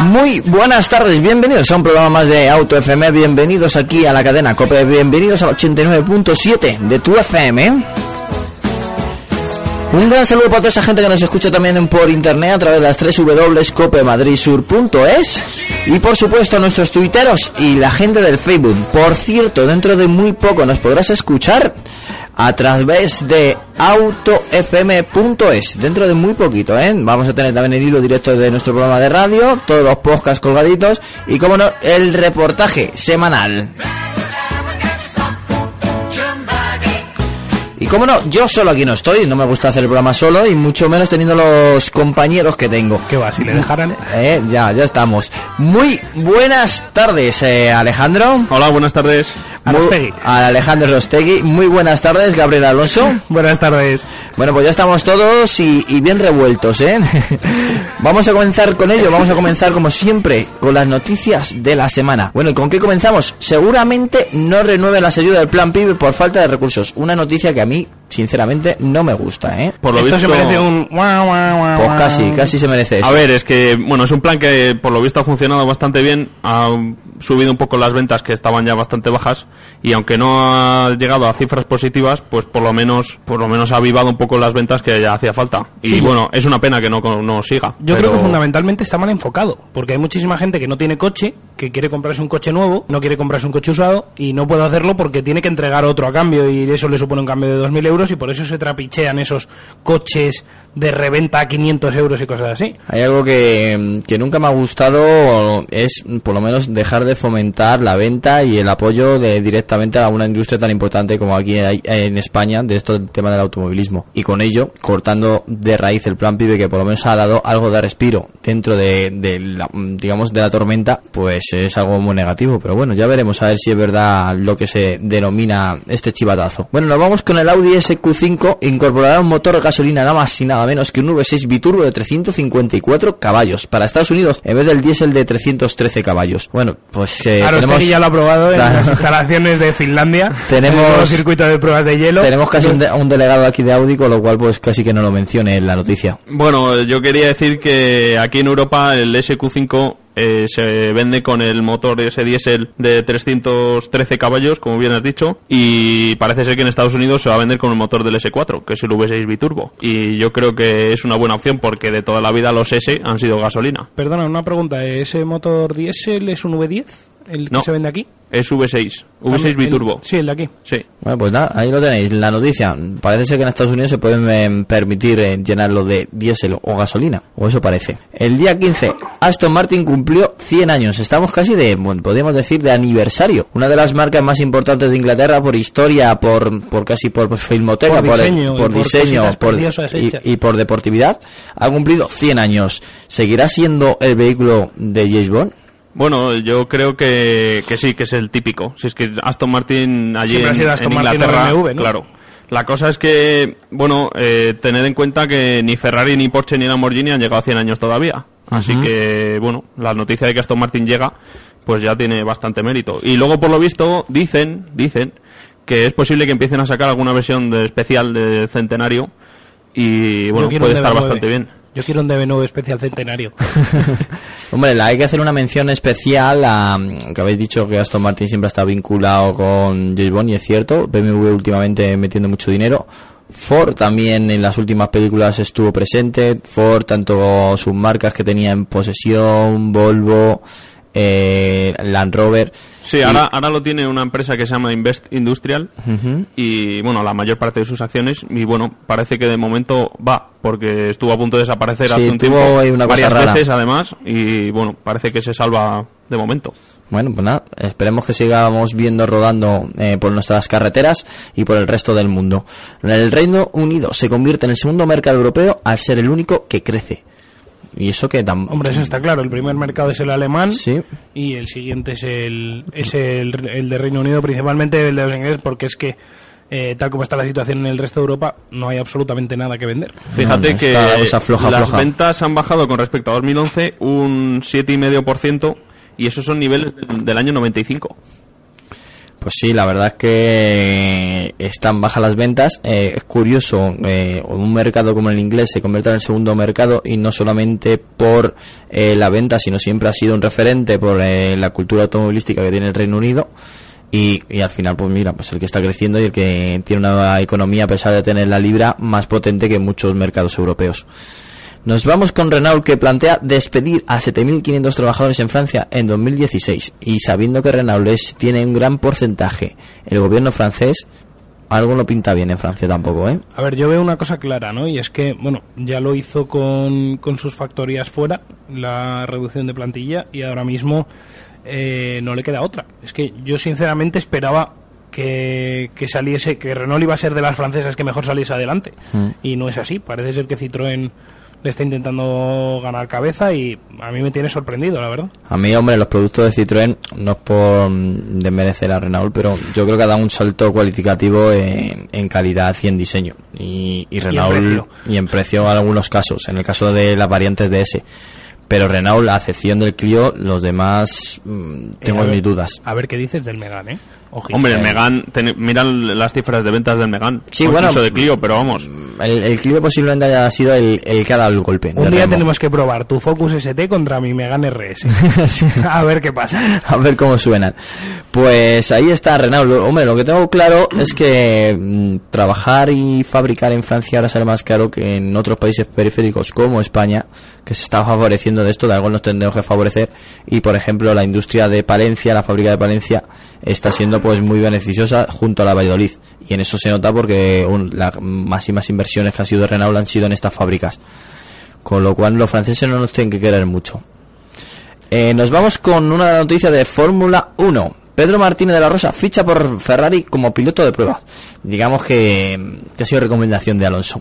Muy buenas tardes, bienvenidos a un programa más de Auto FM, bienvenidos aquí a la cadena COPE, bienvenidos al 89.7 de tu FM. Un gran saludo para toda esa gente que nos escucha también por internet a través de las 3 www.copemadridsur.es y por supuesto a nuestros tuiteros y la gente del Facebook. Por cierto, dentro de muy poco nos podrás escuchar a través de autofm.es. Dentro de muy poquito, ¿eh? Vamos a tener también el hilo directo de nuestro programa de radio, todos los podcasts colgaditos y, como no, el reportaje semanal. Y como no, yo solo aquí no estoy, no me gusta hacer el programa solo y mucho menos teniendo los compañeros que tengo. ¿Qué va? Si le dejaran. Eh, ya, ya estamos. Muy buenas tardes, eh, Alejandro. Hola, buenas tardes. A Muy- Rostegui. a Alejandro Rostegui. Muy buenas tardes, Gabriel Alonso. Buenas tardes. Bueno, pues ya estamos todos y, y bien revueltos, ¿eh? vamos a comenzar con ello, vamos a comenzar como siempre con las noticias de la semana. Bueno, ¿y con qué comenzamos? Seguramente no renueven las ayudas del Plan PIB por falta de recursos. Una noticia que a mí, sinceramente, no me gusta, ¿eh? Por lo Esto visto, se merece un. Pues casi, casi se merece eso. A ver, es que, bueno, es un plan que por lo visto ha funcionado bastante bien, ha subido un poco las ventas que estaban ya bastante bajas y aunque no ha llegado a cifras positivas, pues por lo menos, por lo menos ha avivado un poco las ventas que ya hacía falta. Y Sí. bueno, es una pena que no, no siga. Yo pero- creo que fundamentalmente está mal enfocado, porque hay muchísima gente que no tiene coche, que quiere comprarse un coche nuevo, no quiere comprarse un coche usado y no puede hacerlo porque tiene que entregar otro a cambio y eso le supone un cambio de 2.000 euros y por eso se trapichean esos coches de reventa a 500 euros y cosas así. Hay algo que, que nunca me ha gustado, es por lo menos dejar de fomentar la venta y el apoyo de directamente a una industria tan importante como aquí en España, de esto del tema del automovilismo. Y con ello, cortando de raíz el plan PIB que por lo menos ha dado algo de respiro dentro de, de la, digamos, de la tormenta, pues es algo muy negativo. Pero bueno, ya veremos a ver si es verdad lo que se denomina este chivatazo. Bueno, nos vamos con el Audi SQ5, incorporará un motor gasolina nada más y nada menos que un V6 biturbo de 354 caballos para Estados Unidos en vez del diésel de 313 caballos. Bueno, pues eh, Arostegui tenemos, ya lo ha probado en Claro. las instalaciones de Finlandia. Tenemos- en el nuevo circuito de pruebas de hielo. tenemos casi un, de- un delegado aquí de Audi, con lo cual pues casi que no lo mencione en la noticia. Bueno, yo quería decir que aquí en Europa el SQ5 eh, se vende con el motor ese diésel de 313 caballos, como bien has dicho, y parece ser que en Estados Unidos se va a vender con el motor del S4, que es el V6 biturbo. Y yo creo que es una buena opción porque de toda la vida los S han sido gasolina. Perdona, una pregunta. ¿Ese motor diésel es un V10? ¿El que No. se vende aquí? Es V6, V6 El- biturbo. Sí, el de aquí. Sí. Bueno, pues nada, ahí lo tenéis, la noticia. Parece ser que en Estados Unidos se pueden eh, permitir eh, llenarlo de diésel o gasolina, o eso parece. El día 15, Aston Martin cumplió 100 años. Estamos casi de, bueno, podríamos decir, de aniversario. Una de las marcas más importantes de Inglaterra por historia, por, por casi por filmoteca, Por diseño, por, y por diseño, por, y, y por deportividad, ha cumplido 100 años. ¿Seguirá siendo el vehículo de James Bond? Bueno, yo creo que, que sí, que es el típico. Si es que Aston Martin allí Siempre ha en, sido Aston en Martin Inglaterra, BMW, ¿no? claro. La cosa es que, bueno, eh, tened en cuenta que ni Ferrari, ni Porsche, ni Lamborghini han llegado a 100 años todavía. Así que, bueno, la noticia de que Aston Martin llega, pues ya tiene bastante mérito. Y luego, por lo visto, dicen, dicen, que es posible que empiecen a sacar alguna versión de especial de centenario y, bueno, puede estar DB9. bastante bien. Yo quiero un DB9 especial centenario. Hombre, hay que hacer una mención especial a que habéis dicho que Aston Martin siempre está vinculado con James Bond y es cierto, BMW últimamente metiendo mucho dinero. Ford también en las últimas películas estuvo presente. Ford, tanto sus marcas que tenía en posesión, Volvo, eh, Land Rover. Sí, Y- ahora, ahora lo tiene una empresa que se llama Invest Industrial y bueno, la mayor parte de sus acciones y bueno, parece que de momento va porque estuvo a punto de desaparecer Sí, hace un tuvo tiempo una varias rara. veces además y bueno, parece que se salva de momento. Bueno, pues nada, esperemos que sigamos viendo rodando eh, por nuestras carreteras y por el resto del mundo. El Reino Unido se convierte en el segundo mercado europeo al ser el único que crece. Y eso que Hombre, eso está claro. El primer mercado es el alemán Sí. y el siguiente es el, es el, el de Reino Unido, principalmente el de los ingleses, porque es que, eh, tal como está la situación en el resto de Europa, no hay absolutamente nada que vender. Fíjate No, que floja, las ventas han bajado con respecto a 2011 un 7,5% y esos son niveles del, del año 95. Pues sí, la verdad es que están bajas las ventas. Eh, es curioso, eh, un mercado como el inglés se convierte en el segundo mercado y no solamente por eh, la venta, sino siempre ha sido un referente por eh, la cultura automovilística que tiene el Reino Unido. Y, y al final, pues mira, pues el que está creciendo y el que tiene una economía, a pesar de tener la libra, más potente que muchos mercados europeos. Nos vamos con Renault que plantea despedir a 7.500 trabajadores en Francia en 2016 y sabiendo que Renault es- tiene un gran porcentaje el gobierno francés, algo no pinta bien en Francia tampoco, ¿eh? A ver, yo veo una cosa clara, ¿no? Y es que, bueno, ya lo hizo con, con sus factorías fuera, la reducción de plantilla, y ahora mismo eh, no le queda otra. Es que yo sinceramente esperaba que, que saliese, que Renault iba a ser de las francesas que mejor saliese adelante. Mm. Y no es así. Parece ser que Citroën le está intentando ganar cabeza y a mí me tiene sorprendido, la verdad. A mí, hombre, los productos de Citroën no es por desmerecer a Renault, pero yo creo que ha dado un salto cualitativo en, en calidad y en diseño. Y, y Renault precio. y en precio en algunos casos, en el caso de las variantes de S. Pero Renault, a excepción del Clio, los demás mm, tengo Eh, ver- mis dudas. A ver qué dices del Megane, ¿eh? Ojito. Hombre, el. Megan, ten- mira las cifras de ventas del Megan. Sí, o bueno, de Clio, pero vamos. El, el Clio posiblemente haya sido el, el que ha dado el golpe. Un día remo. tenemos que probar tu Focus ST contra mi Megane RS. a ver qué pasa. A ver cómo suenan. Pues ahí está Renault. Hombre, lo que tengo claro es que mm, trabajar y fabricar en Francia ahora sale más caro que en otros países periféricos como España, que se está favoreciendo de esto, de algo nos tendremos que favorecer. Y por ejemplo, la industria de Palencia, la fábrica de Palencia, está siendo pues muy beneficiosa junto a la Valladolid. Y en eso se nota porque un- las máximas inversiones que ha sido de Renault han sido en estas fábricas. Con lo cual los franceses no nos tienen que querer mucho. Eh, nos vamos con una noticia de Fórmula 1. Pedro Martínez de la Rosa ficha por Ferrari como piloto de prueba. Digamos que, que ha sido recomendación de Alonso.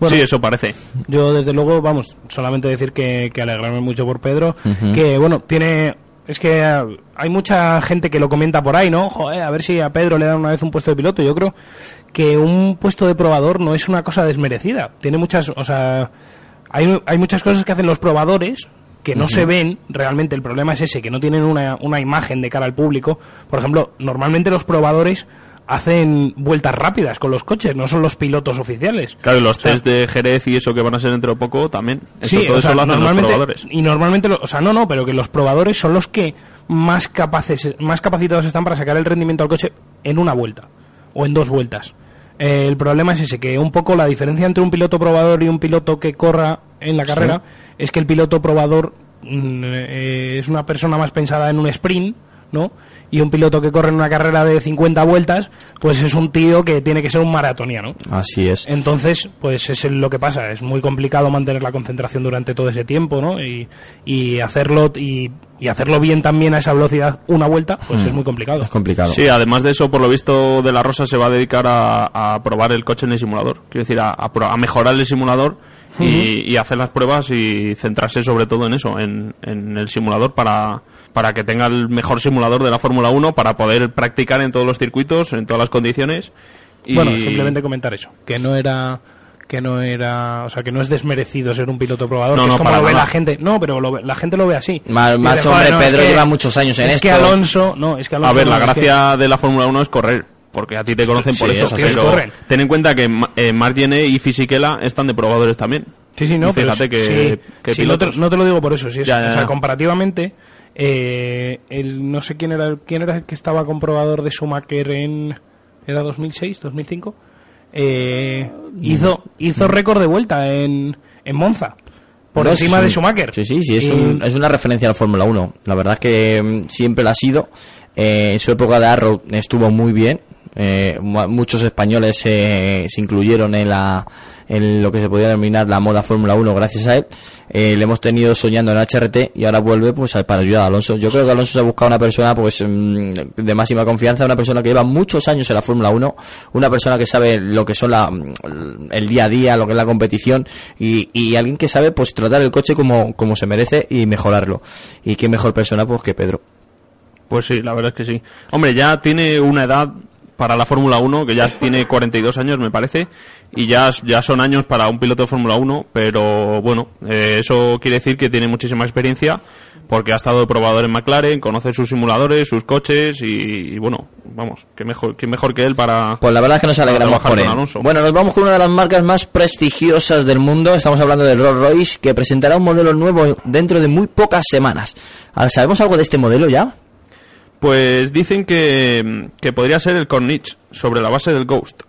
Bueno. sí, eso parece. Yo, desde luego, vamos, solamente decir que, que alegrarme mucho por Pedro. Que, bueno, tiene. Es que eh, hay mucha gente que lo comenta por ahí, ¿no? Joder, a ver si a Pedro le dan una vez un puesto de piloto. Yo creo que un puesto de probador no es una cosa desmerecida. Tiene muchas. O sea, hay, hay muchas cosas que hacen los probadores que no se ven realmente. El problema es ese, que no tienen una, una imagen de cara al público. Por ejemplo, normalmente los probadores hacen vueltas rápidas con los coches, no son los pilotos oficiales. Claro, y los O sea, test de Jerez y eso que van a ser dentro de poco también. Eso, Sí, todo o sea, eso lo hacen los probadores. y normalmente, o sea, no, no, pero que los probadores son los que más capaces, más capacitados están para sacar el rendimiento al coche en una vuelta o en dos vueltas. Eh, el problema es ese, que un poco la diferencia entre un piloto probador y un piloto que corra en la carrera es que el piloto probador mm, eh, es una persona más pensada en un sprint, ¿no? Y un piloto que corre en una carrera de 50 vueltas, pues es un tío que tiene que ser un maratoniano. Así es. Entonces, pues es lo que pasa. Es muy complicado mantener la concentración durante todo ese tiempo, ¿no? Y, y hacerlo y, y hacerlo bien también a esa velocidad una vuelta, pues es muy complicado. Es complicado. Sí, además de eso, por lo visto, De La Rosa se va a dedicar a, a probar el coche en el simulador. Quiero decir, a, a pro- a mejorar el simulador y, y hacer las pruebas y centrarse sobre todo en eso, en, en el simulador para, para que tenga el mejor simulador de la Fórmula 1 para poder practicar en todos los circuitos, en todas las condiciones. Y... Bueno, simplemente comentar eso, que no era que no era, o sea, que no es desmerecido ser un piloto probador, No, que no, es como para lo ve la gente. No, pero lo ve- la gente lo ve así. Más- Dice, más, "Joder, hombre, no, es Pedro que- lleva muchos años en es esto". que Alonso, no, es que Alonso A ver, no, la es que- gracia de la Fórmula 1 es correr, porque a ti te conocen por Sí, eso. eso sí. pero corren. ten en cuenta que eh, y Fisichella están de probadores también. Sí, sí, no, Y fíjate pero que, sí, que sí, no, te, pilotos. no te lo digo por eso, sí, es- Ya, ya, o sea, comparativamente, eh, el, no sé quién era, quién era el que estaba comprobador de Schumacher en, era 2006, 2005, eh, hizo, hizo récord de vuelta en, en Monza, por No, encima es de Schumacher. Sí, sí, sí, es, Y- un- es una referencia a la Fórmula 1. La verdad es que mm, siempre la ha sido. Eh, en su época de Arrow estuvo muy bien. Eh, mu- muchos españoles se incluyeron en la en lo que se podía denominar la moda Fórmula 1 gracias a él. Eh, le hemos tenido soñando en HRT y ahora vuelve pues para ayudar a Alonso. Yo creo que Alonso se ha buscado una persona pues mm, de máxima confianza, una persona que lleva muchos años en la Fórmula 1, una persona que sabe lo que son la, mm, el día a día, lo que es la competición y, y alguien que sabe pues tratar el coche como, como se merece y mejorarlo. Y qué mejor persona pues que Pedro. Pues sí, la verdad es que sí. Hombre, ya tiene una edad para la Fórmula 1, que ya tiene 42 años, me parece, y ya, ya son años para un piloto de Fórmula 1, pero bueno, eh, eso quiere decir que tiene muchísima experiencia porque ha estado de probador en McLaren, conoce sus simuladores, sus coches y, y bueno, vamos, que mejor, que mejor que él para... Pues la verdad es que nos alegramos por él. Bueno, nos vamos con una de las marcas más prestigiosas del mundo. Estamos hablando de Rolls Royce, que presentará un modelo nuevo dentro de muy pocas semanas. Ah, ¿Sabemos algo de este modelo ya? Pues dicen que, que podría ser el Corniche, sobre la base del Ghost.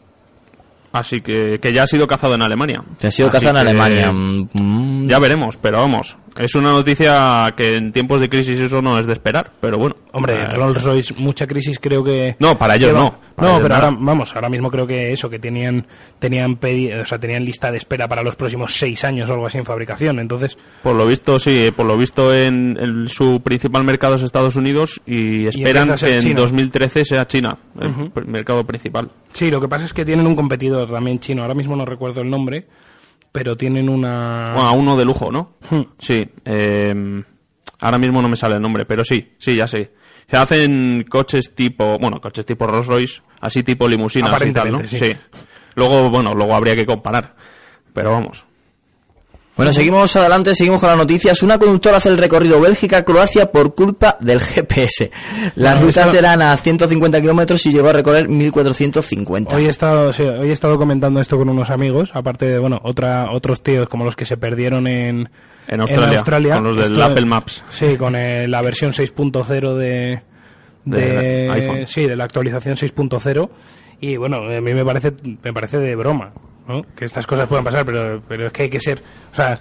Así que, que ya ha sido cazado en Alemania. Que ha sido Así cazado en que Alemania. Mm, Ya veremos, pero vamos. Es una noticia que en tiempos de crisis eso no es de esperar, pero bueno. Hombre, Eh, Rolls Royce, mucha crisis creo que... No, para ellos no, para No, ellos pero nada. ahora, vamos, ahora mismo creo que eso, que tenían tenían pedi- o sea, tenían lista de espera para los próximos seis años o algo así en fabricación. Entonces, Por lo visto, sí, por lo visto en, su principal mercado es Estados Unidos y esperan ser que en China. 2013 sea China, el mercado principal. sí, lo que pasa es que tienen un competidor también chino. Ahora mismo no recuerdo el nombre, pero tienen una... Bueno, a uno de lujo, ¿no? Hmm. Sí. eh, ahora mismo no me sale el nombre, pero sí, sí, ya sé. Se hacen coches tipo, bueno, coches tipo Rolls Royce, así tipo limusinas y tal, ¿no? Aparentemente, sí. Luego, bueno, luego habría que comparar. Pero vamos. Bueno, seguimos adelante, seguimos con las noticias. Una conductora hace el recorrido Bélgica-Croacia por culpa del GPS. Las Bueno, rutas esto- eran a 150 kilómetros y llegó a recorrer 1450. Hoy he estado sí, hoy he estado comentando esto con unos amigos, aparte de bueno, otra otros tíos como los que se perdieron en En Australia, con los del Esto- Apple Maps. Sí, con eh, la versión 6.0 de de, De iPhone. sí, de la actualización 6.0 y bueno, a mí me parece me parece de broma, ¿no? Que estas cosas puedan pasar, pero pero es que hay que ser, o sea,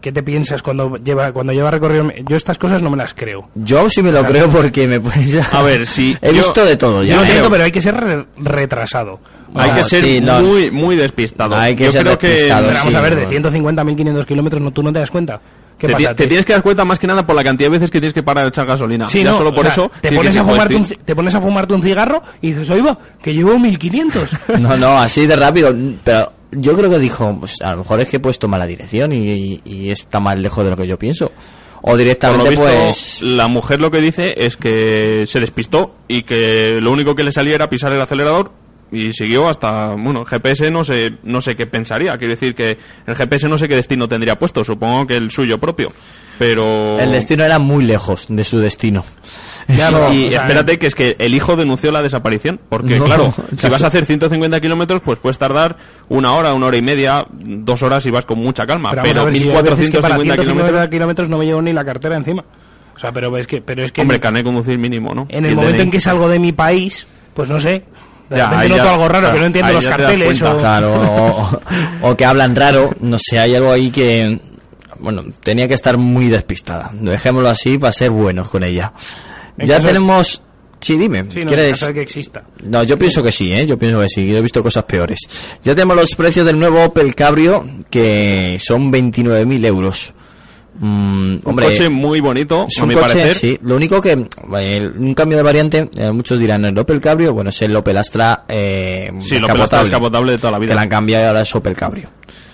¿qué te piensas cuando lleva cuando lleva recorrido? Yo estas cosas no me las creo. Yo sí me lo creo porque me puedes... A ver, sí, He yo- visto de todo ya. Yo lo ¿eh? siento, pero hay que ser re- retrasado. Hay que ser sí, no. muy, muy despistado. Hay que Yo ser creo que despistado, Pero vamos sí, a ver, de bueno. 150 a 1500 kilómetros, ¿no, ¿tú no te das cuenta? ¿Qué te, pasa? ti- te tienes que dar cuenta más que nada por la cantidad de veces que tienes que parar a echar gasolina. Sí, ya no, solo por o sea, eso. te pones, a fumarte un, "Joder, ci- te pones a fumarte un cigarro y dices, oiga, que llevo 1500. No, no, así de rápido. Pero yo creo que dijo, pues a lo mejor es que he puesto mala dirección y, y- y está más lejos de lo que yo pienso. O directamente, visto, pues... la mujer lo que dice es que se despistó y que lo único que le salía era pisar el acelerador y siguió hasta, bueno, el GPS no sé, no sé qué pensaría. Quiere decir que el GPS no sé qué destino tendría puesto, supongo que el suyo propio. Pero... El destino era muy lejos de su destino. Ya, no, y o sea, espérate que es que el hijo denunció la desaparición. Porque, No, claro, si vas a hacer 150 kilómetros, pues puedes tardar una hora, una hora y media, dos horas y vas con mucha calma. Pero, Pero, vamos a ver, si hay veces que para 1450 150 kilómetros, kilómetros no me llevo ni la cartera encima. O sea, pero es que, pero es que hombre, de conducir mínimo, ¿no? en el momento DNI. en que salgo de mi país, pues no sé. Ya, noto ya- algo raro, claro, que no entiendo los carteles o... Claro, o, o que hablan raro, no sé, hay algo ahí que, bueno, tenía que estar muy despistada. Dejémoslo así para ser buenos con ella. Ya tenemos... Sí, dime. Sí, no, ¿quieres? que exista. No, yo pienso que sí, ¿eh? Yo pienso que sí. Yo he visto cosas peores. Ya tenemos los precios del nuevo Opel Cabrio, que son 29.000 euros. Mm, Un hombre, coche muy bonito, es a un mi coche, parecer. sí. Lo único que, eh, un cambio de variante, eh, muchos dirán, el Opel Cabrio, bueno, es el Opel Astra eh, Sí, el Opel Astra descapotable de toda la vida. Que la han cambiado y ahora es Opel Cabrio.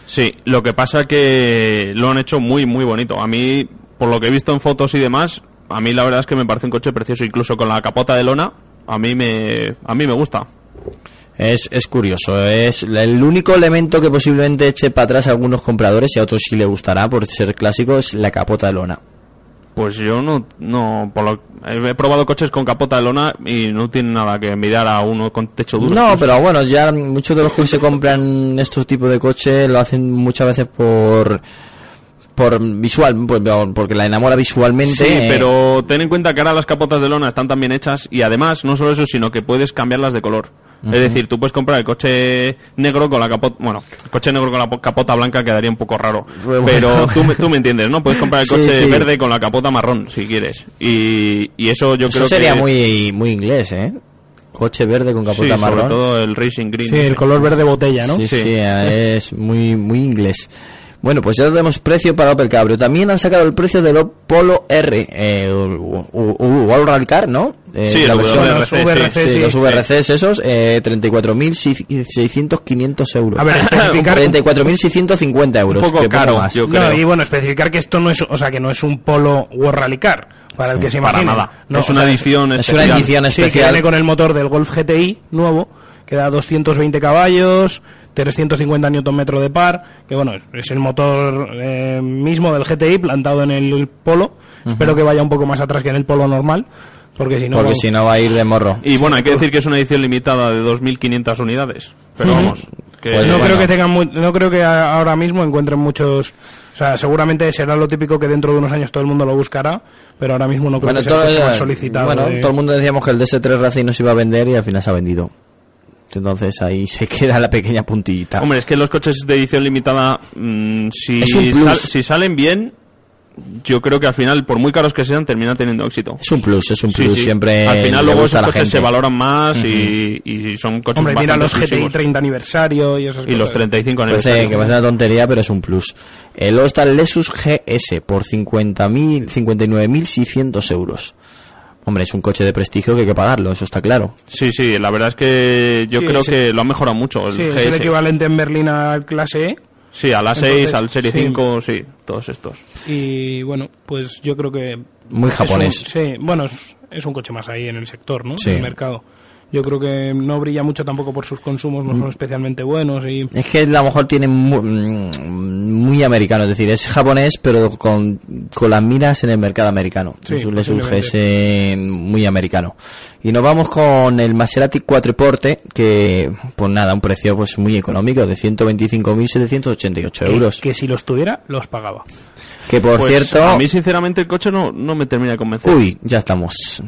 Sí, lo que pasa que lo han hecho muy, muy bonito. A mí, por lo que he visto en fotos y demás, a mí la verdad es que me parece un coche precioso, incluso con la capota de lona. A mí me, a mí me gusta. Es, es curioso, es el único elemento que posiblemente eche para atrás a algunos compradores y a otros sí le gustará por ser clásico es la capota de lona. Pues yo no, no, por lo, he probado coches con capota de lona y no tiene nada que envidiar a uno con techo duro. No, pero bueno, ya muchos de los que se compran estos tipos de coches lo hacen muchas veces por por visual, pues, porque la enamora visualmente. Sí, eh, pero ten en cuenta que ahora las capotas de lona están tan bien hechas y además, no solo eso, sino que puedes cambiarlas de color. Es decir, tú puedes comprar el coche negro con la capota, bueno, el coche negro con la po- capota blanca quedaría un poco raro. Bueno. Pero tú, me- tú me entiendes, ¿no? Puedes comprar el coche sí. verde con la capota marrón, si quieres. Y, y eso yo eso creo sería que... muy muy inglés, ¿eh? Coche verde con Sí, capota sobre marrón. todo el Racing Green. Sí, el color verde botella, ¿no? Sí, sí, Sí. es muy muy inglés. Bueno, pues ya tenemos precio para Opel Cabrio. También han sacado el precio del Polo R, eh, All Rally Car, ¿no? Eh, Sí, la el versión- WRC, los VRC, sí, sí. los VRCs esos, eh, 34.600, 500 euros. A ver, especificar- 34.650 euros. Un poco que caro, más. yo No, creo. y bueno, especificar que esto no es, o sea, que no es un Polo World Rally Car, para el que se Para imagine. nada. No, es o una sea, edición es una especial. edición Sí, que especial. viene con el motor del Golf GTI nuevo, que da 220 caballos, 350 Nm de par, que bueno, es- el motor eh, mismo del GTI plantado en el Polo. Espero que vaya un poco más atrás que en el Polo normal, porque si no... Porque si no va a ir de morro. Y bueno, hay que decir que es una edición limitada de 2.500 unidades. Pero vamos, que Pues no bueno. creo que tengan mu- no creo que ahora mismo encuentren muchos o sea seguramente será lo típico que dentro de unos años todo el mundo lo buscará pero ahora mismo no creo Bueno, que sea solicitado bueno, de- todo el mundo decíamos que el DS3 Racing no se iba a vender y al final se ha vendido. Entonces ahí se queda la pequeña puntillita. Hombre, es que los coches de edición limitada, mm, si, sal- salen bien, yo creo que al final, por muy caros que sean, terminan teniendo éxito. Es un plus, es un plus. sí. Siempre al final luego esos coches gente. se valoran más y, y son coches hombre mira los GTI exclusivos. 30 aniversario y esas y los cosas. 35 Parece que parece una tontería, pero es un plus. Eh, luego está el Lexus GS por 50.000, 59.600 euros. Hombre, es un coche de prestigio que hay que pagarlo, eso está claro. Sí, sí, la verdad es que yo Sí, creo sí. que lo han mejorado mucho. El sí, es el equivalente en Berlín al clase E Sí, a la 6, Entonces, al Serie sí. 5, sí, todos estos. y bueno pues yo creo que Muy un- japonés. sí bueno es, es un coche más ahí en el sector no Sí. en el mercado yo creo que no brilla mucho tampoco por sus consumos no Mm. son especialmente buenos y Es que a lo mejor tiene muy, mm, muy americano, es decir, es japonés, pero con, con las miras en el mercado americano. Sí, es un Lexus posiblemente. GS muy americano. Y nos vamos con el Maserati Quattroporte, que, pues nada, un precio pues muy económico, de 125.788 euros. que si los tuviera los pagaba Que por Pues, cierto... A mí, sinceramente, el coche no, no me termina de convencer. Uy, ya estamos.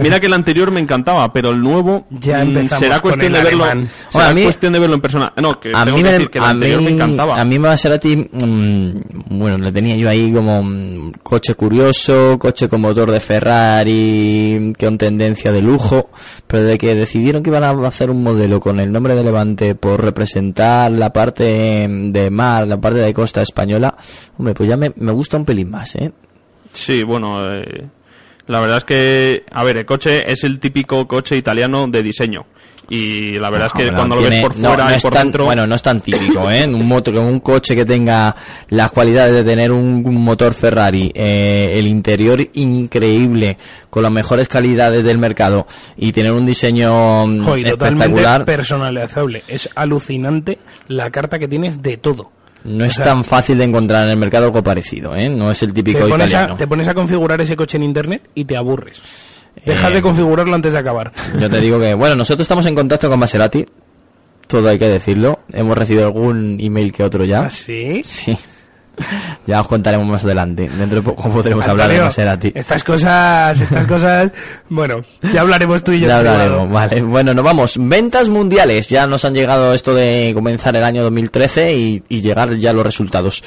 Mira que el anterior me encantaba, pero el nuevo Ya mm, empezamos será con cuestión el de verlo. Será Hombre, a mí- cuestión de verlo en persona. No, que a tengo mí, que me, decir que el a, anterior mí, me encantaba. a mí Maserati, mm, bueno, le tenía yo ahí como mm, coche curioso, coche con motor de Ferrari, con tendencia de lujo, pero de que decidieron que iban a hacer un modelo con el nombre de Levante por representar la parte de mar, la parte de costa española, hombre, pues ya me, me gusta un pelín más, ¿eh? Sí, bueno, eh, la verdad es que, a ver, el coche es el típico coche italiano de diseño. Y la verdad es que Bueno, cuando lo ves por no, fuera no y es por tan- dentro... Bueno, no es tan típico, ¿eh? Un, moto, un coche que tenga las cualidades de tener un, un motor Ferrari, eh, el interior increíble, con las mejores calidades del mercado y tener un diseño mm, totalmente espectacular, personalizable es alucinante la carta que tienes de todo no es sea, tan fácil de encontrar en el mercado algo parecido, ¿eh? No es el te típico pones, italiano. a, te pones a configurar ese coche en internet y te aburres dejas Eh, de configurarlo antes de acabar Yo te digo que, bueno, nosotros estamos en contacto con Maserati, todo hay que decirlo. Hemos recibido algún email que otro ya. ¿Ah, sí? Sí. Ya os contaremos más adelante. Dentro de poco podremos hablar de Maserati. Estas cosas, estas cosas, bueno, ya hablaremos tú y yo. Ya privado. hablaremos, vale. Bueno, nos vamos. Ventas mundiales. Ya nos han llegado esto de comenzar el año 2013 y, y llegar ya los resultados.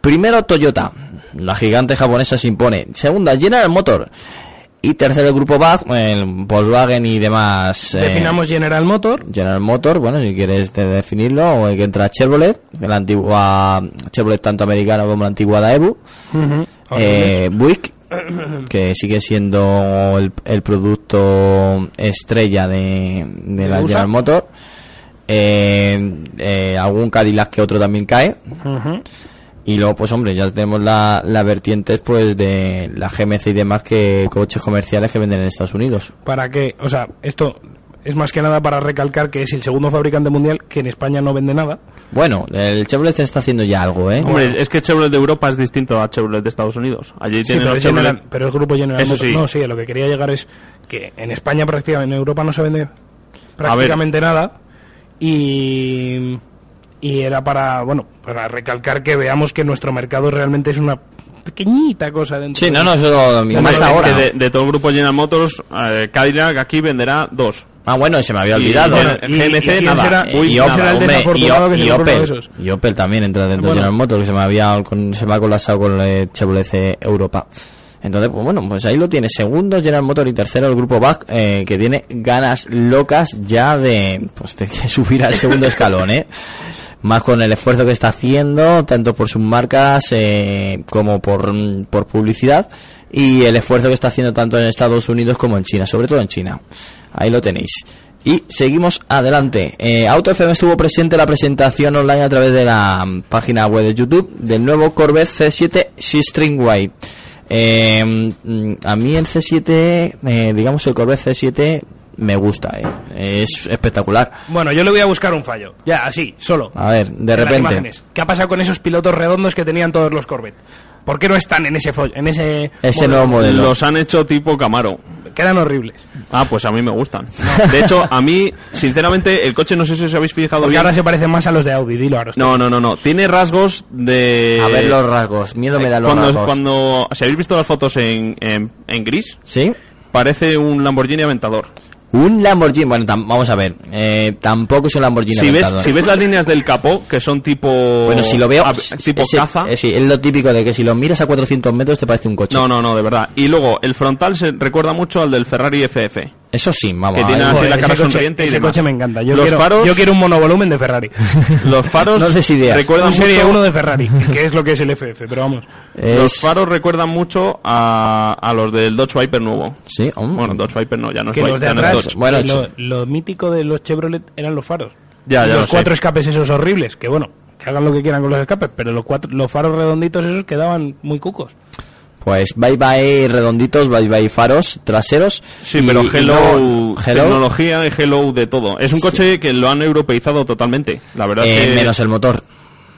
Primero, Toyota. La gigante japonesa se impone. Segunda, General Motor. Y tercero, el grupo VAG, el Volkswagen y demás. eh, Definamos General Motor. General Motor, bueno, si quieres de- definirlo, o hay que entra Chevrolet, la antigua Chevrolet tanto americana como la antigua Daewoo, eh, Buick, que sigue siendo el, el producto estrella de, de ¿De la USA? General Motor, eh, eh, algún Cadillac que otro también cae, Ujú. Y luego pues hombre, ya tenemos la, la vertientes pues de la GMC y demás que coches comerciales que venden en Estados Unidos. ¿Para qué? O sea, esto es más que nada para recalcar que es el segundo fabricante mundial que en España no vende nada. Bueno, el Chevrolet está haciendo ya algo, ¿eh? Hombre, es que Chevrolet de Europa es distinto a Chevrolet de Estados Unidos. Allí Sí, tienen pero, los es Chevrolet... General- pero el grupo General Eso sí. No, sí, a lo que quería llegar es que en España prácticamente, en Europa no se vende prácticamente nada y y era para, bueno, para recalcar que veamos que nuestro mercado realmente es una pequeñita cosa dentro Sí, no, de- no, eso es ahora. que de, de todo el grupo General Motors, eh, Cadillac aquí venderá dos. Ah, bueno, se me había olvidado. y- GMC y nada. será- Uy, y quién Opel, será el hombre, y, desafortunado que se y compró uno de Opel, esos? y Opel también entra dentro de. General Motors, que se me había con- se me ha colapsado con el Chevrolet Europa. Entonces, pues bueno, pues ahí lo tiene. Segundo General Motors y tercero el grupo BAC, eh, que tiene ganas locas ya de, pues, de que subir al segundo escalón, ¿eh? Más con el esfuerzo que está haciendo, tanto por sus marcas eh, como por, por publicidad, y el esfuerzo que está haciendo tanto en Estados Unidos como en China, sobre todo en China. Ahí lo tenéis. Y seguimos adelante. Eh, Auto FM estuvo presente en la presentación online a través de la mm, página web de YouTube del nuevo Corvette C7 String White. Eh, mm, a mí el C7, eh, digamos el Corvette C7, me gusta, ¿eh? es espectacular. Bueno, yo le voy a buscar un fallo. Ya, así, solo. A ver, de En repente. ¿Qué ha pasado con esos pilotos redondos que tenían todos los Corvette? ¿Por qué no están en ese en ese Ese nuevo modelo. Los han hecho tipo Camaro. Quedan horribles. Ah, pues a mí me gustan. De hecho, a mí, sinceramente, el coche no sé si os habéis fijado Porque bien. ahora se parecen más a los de Audi, dilo ahora. No, no, no, no. Tiene rasgos de... A ver los rasgos, miedo me da los cuando, rasgos. cuando... Si habéis visto las fotos en, en, en gris, ¿Sí? parece un Lamborghini Aventador. Un Lamborghini, bueno, vamos a ver, eh, tampoco es un Lamborghini Si ves, Aventador. si ves las líneas del capó, que son tipo... Bueno, si lo veo, a- tipo ese- caza. eh, sí, es lo típico de que si lo miras a 400 metros te parece un coche. No, no, no, de verdad. Y luego, el frontal se recuerda mucho al del Ferrari FF. Eso sí, vamos Que tiene así la cara ese coche- sonriente y ese demás. coche me encanta. Yo Los quiero, faros- yo quiero un monovolumen de Ferrari. Los faros No des ideas. recuerdan un serie mucho... 1 de Ferrari, que es lo que es el FF, pero vamos. Los Es- faros recuerdan mucho a, a los del Dodge Viper nuevo. Sí. Bueno, Dodge Viper no, ya no es Que Viper, los de ya no es atrás, Dodge. Bueno, lo, mítico de los Chevrolet eran los faros. Ya, ya los lo sé. cuatro escapes esos horribles, que bueno, que hagan lo que quieran con los escapes, pero los cuatro, los faros redonditos esos quedaban muy cucos. Pues bye bye redonditos, bye bye faros traseros. Sí, y- pero y Hello, no- Hello, tecnología y Hello de todo. Es un coche que lo han europeizado totalmente. La verdad eh, es que menos el motor.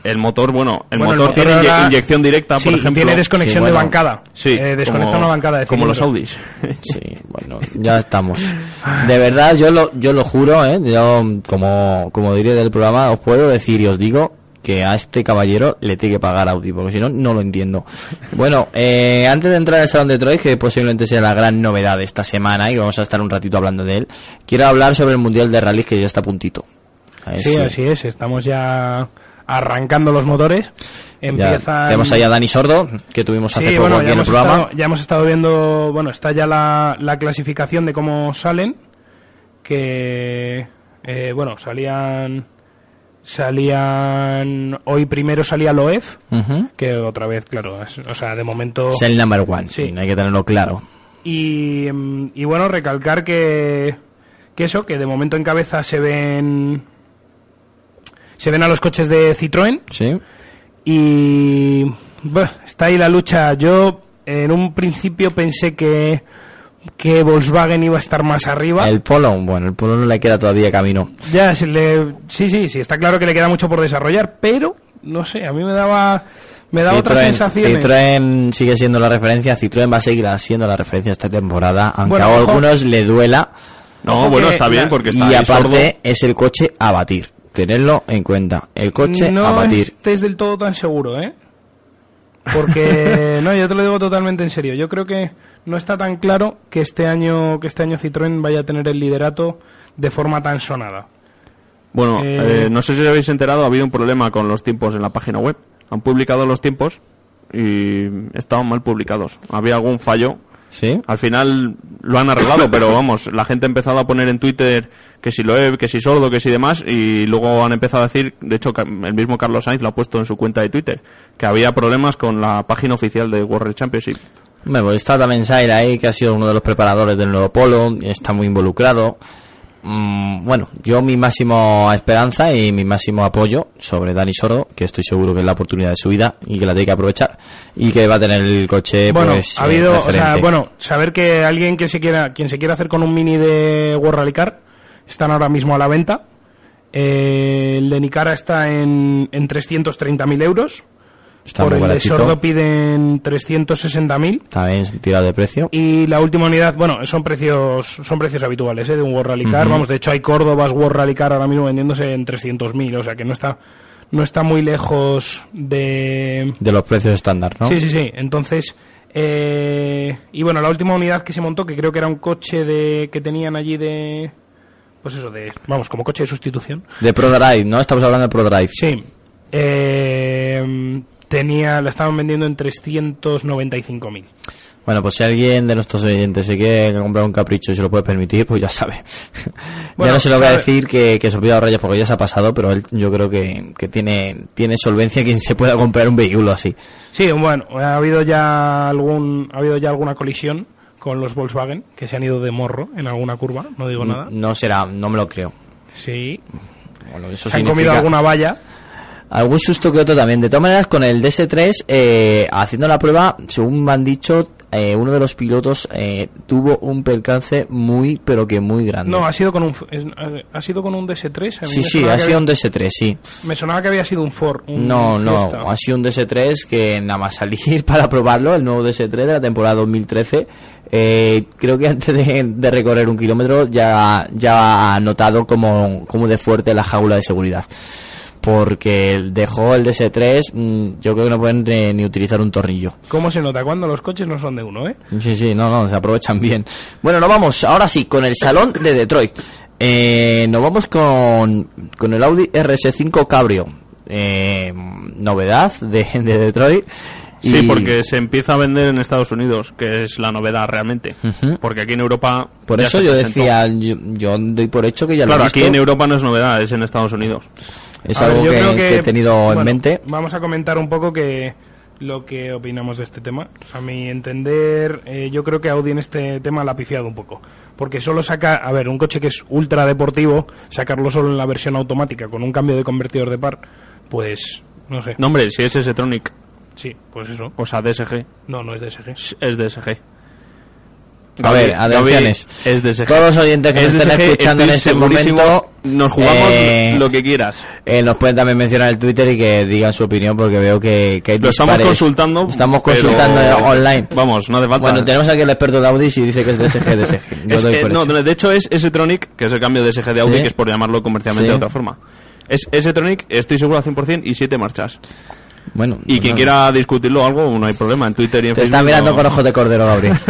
el motor, bueno, el Bueno, el motor tiene ahora- inyección directa, Sí, por ejemplo. tiene desconexión Sí, bueno, de bancada. Sí, Eh, desconecta como- una bancada de como los. Audis. Sí, bueno, ya estamos. De verdad, yo lo, yo lo juro, ¿eh? Yo, como, como diré del programa, os puedo decir y os digo que a este caballero le tiene que pagar Audi, porque si no, no lo entiendo. Bueno, eh, antes de entrar al Salón de Troyes, que posiblemente sea la gran novedad de esta semana, y vamos a estar un ratito hablando de él, quiero hablar sobre el Mundial de Rallys que ya está a puntito. A Sí, así es, estamos ya arrancando los motores. Empiezan... tenemos ahí a Dani Sordo, que tuvimos hace Sí, poco bueno, aquí en el programa. estado, ya hemos estado viendo, bueno, está ya la, la clasificación de cómo salen, que, eh, bueno, salían, salían, hoy primero salía Loef, que otra vez, claro, es- o sea, de momento... Es el number one, Sí. hay que tenerlo claro. Y, mm, y bueno, recalcar que, que eso, que de momento en cabeza se ven, se ven a los coches de Citroën, ¿Sí? y está ahí la lucha. Yo en un principio pensé que, que Volkswagen iba a estar más arriba. El Polo, bueno, el Polo no le queda todavía camino. Ya, se le- sí, sí, sí, está claro que le queda mucho por desarrollar, pero no sé, a mí me daba, me daba otra sensación. Citroën sigue siendo la referencia, Citroën va a seguir siendo la referencia esta temporada, aunque Bueno, a ojo. algunos le duela No, Ojo bueno, que está bien porque está y aparte sordo. es el coche a batir. Tenerlo en cuenta. El coche no a batir. estés del todo tan seguro, ¿eh? Porque, no, yo te lo digo totalmente en serio. Yo creo que no está tan claro que este año, que este año Citroën vaya a tener el liderato de forma tan sonada. Bueno, Eh, eh, no sé si os habéis enterado, ha habido un problema con los tiempos en la página web. Han publicado los tiempos y estaban mal publicados. Había algún fallo. ¿Sí? Al final lo han arreglado, pero vamos, la gente ha empezado a poner en Twitter que si lo he, que si sordo, que si demás, y luego han empezado a decir, de hecho, el mismo Carlos Sainz lo ha puesto en su cuenta de Twitter, que había problemas con la página oficial de World Championship. Hombre, pues está también Sair ahí, que ha sido uno de los preparadores del nuevo Polo, y está muy involucrado. Mm, bueno, yo mi máximo esperanza y mi máximo apoyo sobre Dani Sordo, que estoy seguro que es la oportunidad de su vida y que la tiene que aprovechar y que va a tener el coche bueno, pues, ha eh, habido, o sea, bueno, saber que alguien que se quiera, quien se quiera hacer con un mini de World Rally Car, están ahora mismo a la venta. Eh, el de Nicara está en, en 330.000 euros. Está por el de. Sordo piden 360.000. También tirado de precio. Y la última unidad, bueno, son precios son precios habituales ¿eh? de un World Rally Car. Vamos, de hecho hay Córdobas World Rally Car ahora mismo vendiéndose en 300.000, o sea que no está no está muy lejos de... De los precios estándar, ¿no? Sí, sí, sí. Entonces, eh, y bueno, la última unidad que se montó, que creo que era un coche de que tenían allí de... Pues eso, de... Vamos, como coche de sustitución. De ProDrive, ¿no? Estamos hablando de ProDrive. Sí. Eh, tenía, la estaban vendiendo en 395.000. Bueno, pues si alguien de nuestros oyentes se quiere comprar un capricho y se lo puede permitir, pues ya sabe. ya Bueno, no se lo voy a decir que, que se olvida rayas porque ya se ha pasado, pero él yo creo que, que tiene, tiene solvencia quien se pueda comprar un vehículo así. Sí, bueno, ha habido ya algún ha habido ya alguna colisión con los Volkswagen que se han ido de morro en alguna curva, no digo nada. No será, no me lo creo. Sí, Bueno, eso se han significa- comido alguna valla. Algún susto que otro también. De todas maneras, con el DS3, eh, haciendo la prueba, según me han dicho, eh, uno de los pilotos eh, tuvo un percance muy, pero que muy grande. No, ha sido con un es- ha sido con un DS3. A mí sí, sí, ha sido había- un DS3, sí. Me sonaba que había sido un Ford. un No, no, Fiesta. ha sido un DS3 que nada más salir para probarlo, el nuevo DS3 de la temporada 2013, eh, creo que antes de, de recorrer un kilómetro ya, ya ha notado como, como de fuerte la jaula de seguridad. Porque dejó el DS3, mm, yo creo que no pueden eh, ni utilizar un tornillo. ¿Cómo se nota cuando los coches no son de uno, eh? Sí, sí, no, no, se aprovechan bien. Bueno, nos vamos ahora sí con el salón de Detroit. Eh, nos vamos con, con el Audi RS5 Cabrio. Eh, novedad de, de Detroit. Sí, porque se empieza a vender en Estados Unidos, que es la novedad realmente. Porque aquí en Europa. Por eso yo presentó. decía, yo, yo doy por hecho que ya Claro, lo he aquí visto. en Europa no es novedad, es en Estados Unidos. Es A ver, algo yo que, creo que he tenido en mente. Vamos a comentar un poco que lo que opinamos de este tema. A mi entender, eh, yo creo que Audi en este tema la ha pifiado un poco. Porque solo saca, a ver, un coche que es ultra deportivo, sacarlo solo en la versión automática con un cambio de convertidor de par, pues no sé. No, hombre, si es S-Tronic, Sí, pues eso. o sea, DSG, No, no es DSG. es DSG. A ver, atenciones. es. Todos los oyentes que Es nos estén escuchando en este momento, Nos jugamos eh, lo que quieras. Eh, nos pueden también mencionar el Twitter y que digan su opinión porque veo que, que hay Lo estamos consultando. Estamos consultando online. Vamos, no hace falta. Bueno, tenemos aquí el experto de Audi y dice que es DSG, DSG. Yo Es doy que, por no, de hecho es S-Tronic, que es el cambio de SG de Audi, Sí. que es por llamarlo comercialmente Sí. de otra forma. Es S-Tronic, estoy seguro al 100% y 7 marchas. Bueno, Y quien no. quiera discutirlo algo, no hay problema. En Twitter y en Te Facebook. está mirando no- con ojos de cordero, Gabriel.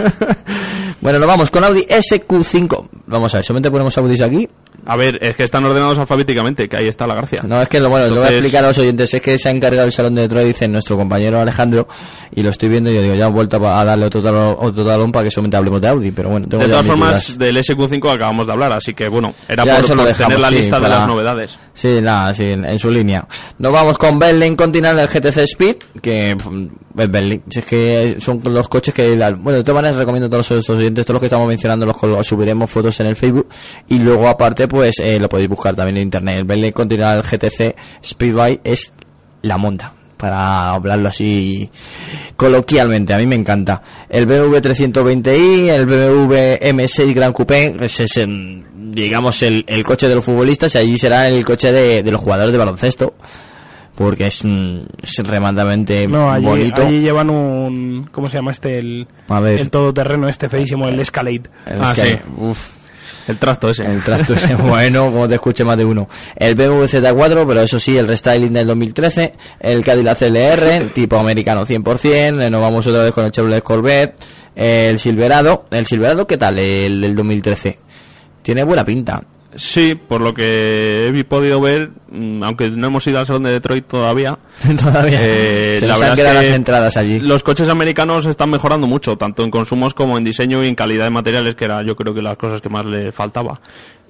bueno, nos vamos con Audi SQ5. Vamos a ver, solamente ponemos Audis aquí. A ver, es que están ordenados alfabéticamente, que ahí está la gracia. No, es que lo bueno, lo voy a explicar a los oyentes. Es que se ha encargado el salón de Detroit, dice nuestro compañero Alejandro, y lo estoy viendo y yo digo, ya he vuelto a darle otro talón, otro talón para que solamente hablemos de Audi, pero bueno, tengo De todas formas, dudas. del SQ5 acabamos de hablar, así que bueno, era Ya por, por dejamos, tener la sí, lista de las novedades. Sí, nada, sí, en, en su línea. Nos vamos con Bentley Continental el GTC Speed, que es Bentley. Si es que son los coches que, la- bueno, de todas maneras recomiendo todos estos oyentes, todos los que estamos mencionando, los, col- subiremos fotos en el Facebook y luego aparte pues eh, lo podéis buscar también en internet. El Bentley Continental GTC Speedbike es la monta. Para hablarlo así coloquialmente, a mí me encanta. El BMW 320i, el BMW M6 Gran Coupé, ese es, digamos, el, el coche de los futbolistas y allí será el coche de los jugadores de baloncesto. Porque es, mm, es remandamente No, allí, bonito. allí llevan un. ¿Cómo se llama este? El, A ver. el todoterreno este feísimo, el Escalade. Es Ah, sí. uf, El trasto ese. el trasto es bueno, como te escuche más de uno. El BMW Z4, pero eso sí, el restyling del 2013. El Cadillac CLR, tipo americano 100%. eh, Nos vamos otra vez con el Chevrolet Corvette. El Silverado. ¿El Silverado qué tal? El del 2013. Tiene buena pinta. Sí, por lo que he podido ver, mm, aunque no hemos ido al salón de Detroit todavía, Todavía. Eh, Se la nos verdad han es quedado que las entradas allí. los coches americanos están mejorando mucho, tanto en consumos como en diseño y en calidad de materiales, que era yo creo que las cosas que más le faltaba.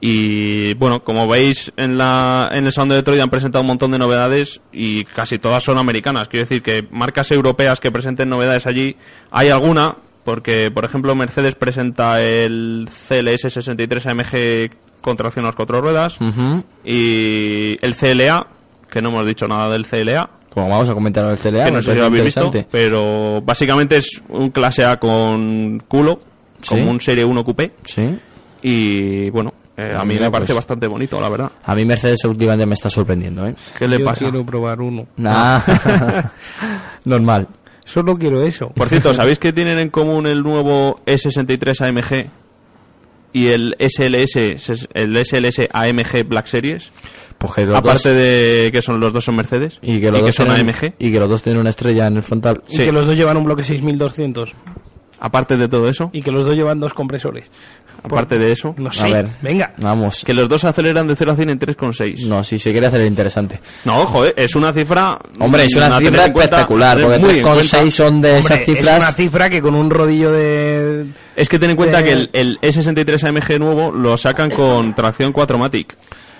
Y bueno, como veis en la en el salón de Detroit han presentado un montón de novedades y casi todas son americanas. Quiero decir que marcas europeas que presenten novedades allí, hay alguna, porque por ejemplo Mercedes presenta el CLS 63 AMG con tracción a las cuatro ruedas Ujú. y el CLA, que no hemos dicho nada del CLA, Como vamos a comentar el CLA, que no sé si lo habéis visto, pero básicamente es un clase A con culo, Sí. como un Serie 1 Coupé, Sí. y bueno, eh, a mí Mira, me parece pues- bastante bonito, la verdad. A mí Mercedes últimamente me está sorprendiendo, ¿eh? ¿Qué le Yo pasa? quiero probar uno. Nah. Normal. Solo quiero eso. Por cierto, ¿sabéis que tienen en común el nuevo E63 AMG y el SLS, el SLS AMG Black Series? Pues que los Aparte dos- de que son los dos son Mercedes y que los dos son tienen, AMG. y que los dos tienen una estrella en el frontal. Y Sí. que los dos llevan un bloque 6200. Aparte de todo eso, Y que los dos llevan dos compresores. Aparte de eso, No A sé. ver. Venga. Vamos. que los dos aceleran de 0 a 100 en 3,6. No, si se quiere hacer el interesante. No, joder, es una cifra. Hombre, es una cifra espectacular, porque tener muy en 3,6 cuenta. son de Hombre, esas cifras. Es una cifra que con un rodillo de. Es que ten en cuenta de- que el, el E63 AMG nuevo lo sacan con tracción 4MATIC.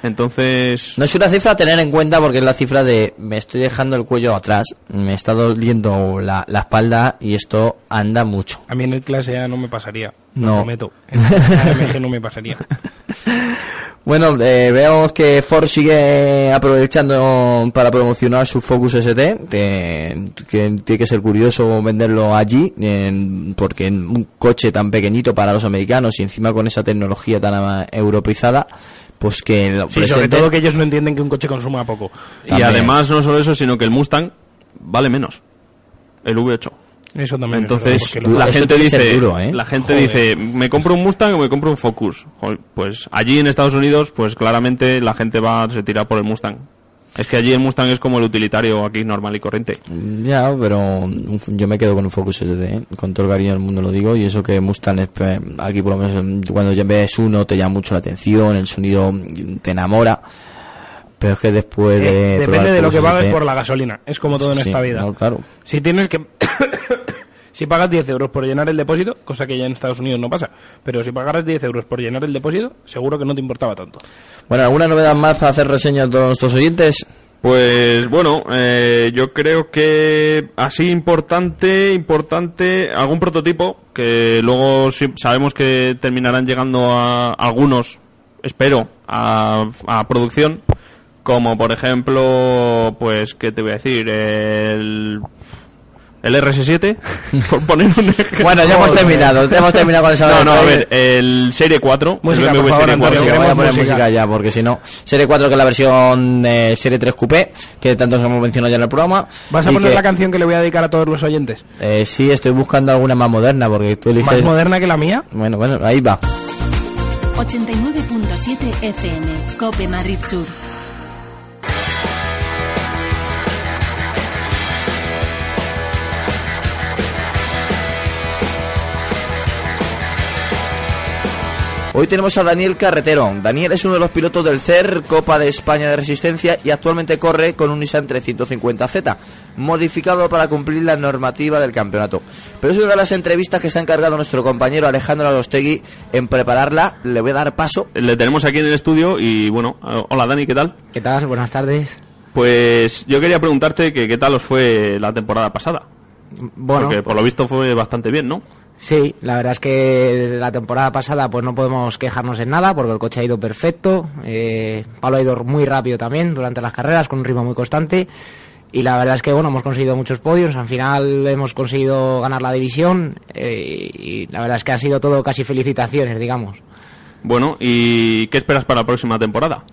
Entonces. No es una cifra a tener en cuenta porque es la cifra de me estoy dejando el cuello atrás, me está doliendo la, la espalda y esto anda mucho. A mí en el clase A no me pasaría. No. Lo prometo. En el AMG no me pasaría. Bueno, eh, vemos que Ford sigue aprovechando para promocionar su Focus ST, que, que tiene que ser curioso venderlo allí, en- porque en un coche tan pequeñito para los americanos y encima con esa tecnología tan ah, europeizada, pues que lo Sí, sobre todo que ellos no entienden que un coche consuma poco. Y además no solo eso, sino que el Mustang vale menos. El V8. Eso también. es Entonces verdad, lo- la gente dice, duro, ¿eh? la gente Joder. dice, me compro un Mustang o me compro un Focus. Joder, Pues allí en Estados Unidos, pues claramente la gente va se tira por el Mustang. Es que allí el Mustang es como el utilitario aquí normal y corriente. Ya, pero yo me quedo con un Focus ST, ¿eh? con todo el cariño del mundo lo digo, y eso que Mustang es, eh, aquí por lo menos cuando ya ves uno te llama mucho la atención, el sonido mm, te enamora, pero es que después Eh, de... depende de lo que pagues por la gasolina. Es como todo en esta vida. no, claro. Si tienes que. Si pagas 10 euros por llenar el depósito, cosa que ya en Estados Unidos no pasa, pero si pagaras 10 euros por llenar el depósito, seguro que no te importaba tanto. Bueno, ¿alguna novedad más para hacer reseña a todos nuestros oyentes? Pues bueno, eh, yo creo que así importante, importante, algún prototipo que luego sí- sabemos que terminarán llegando a algunos, espero, a, a producción, como por ejemplo, pues, ¿qué te voy a decir? El, el RS7, por poner un ejemplo. Bueno, ya hemos terminado, ya hemos terminado con esa No, no, a ver, el Serie 4, Música, el por BMW favor, Serie 4, Antonio, Sí, queremos voy a poner música. música ya, porque si no, Serie 4 que es la versión eh, Serie 3 Coupé, que tanto hemos mencionado ya en el programa. ¿Vas a poner que, la canción que le voy a dedicar a todos los oyentes? eh, sí, estoy buscando alguna más moderna, porque tú eliges... ¿Más moderna que la mía? Bueno, bueno, ahí va. 89.7 FM, Cope Madrid Sur. Hoy tenemos a Daniel Carretero. Daniel es uno de los pilotos del CER, Copa de España de Resistencia, y actualmente corre con un Nissan 350Z, modificado para cumplir la normativa del campeonato. Pero es una de las entrevistas que se ha encargado nuestro compañero Alejandro Adostegui en prepararla. Le voy a dar paso. Le tenemos aquí en el estudio y bueno, eh, hola Dani, ¿qué tal? ¿Qué tal? Buenas tardes. Pues yo quería preguntarte que qué tal os fue la temporada pasada. Bueno, Porque por lo visto fue bastante bien, ¿no? Sí, la verdad es que la temporada pasada pues no podemos quejarnos en nada porque el coche ha ido perfecto. Eh, Pablo ha ido muy rápido también durante las carreras con un ritmo muy constante. Y la verdad es que bueno, hemos conseguido muchos podios. Al final hemos conseguido ganar la división eh, y la verdad es que ha sido todo casi felicitaciones, digamos. Bueno, ¿y qué esperas para la próxima temporada?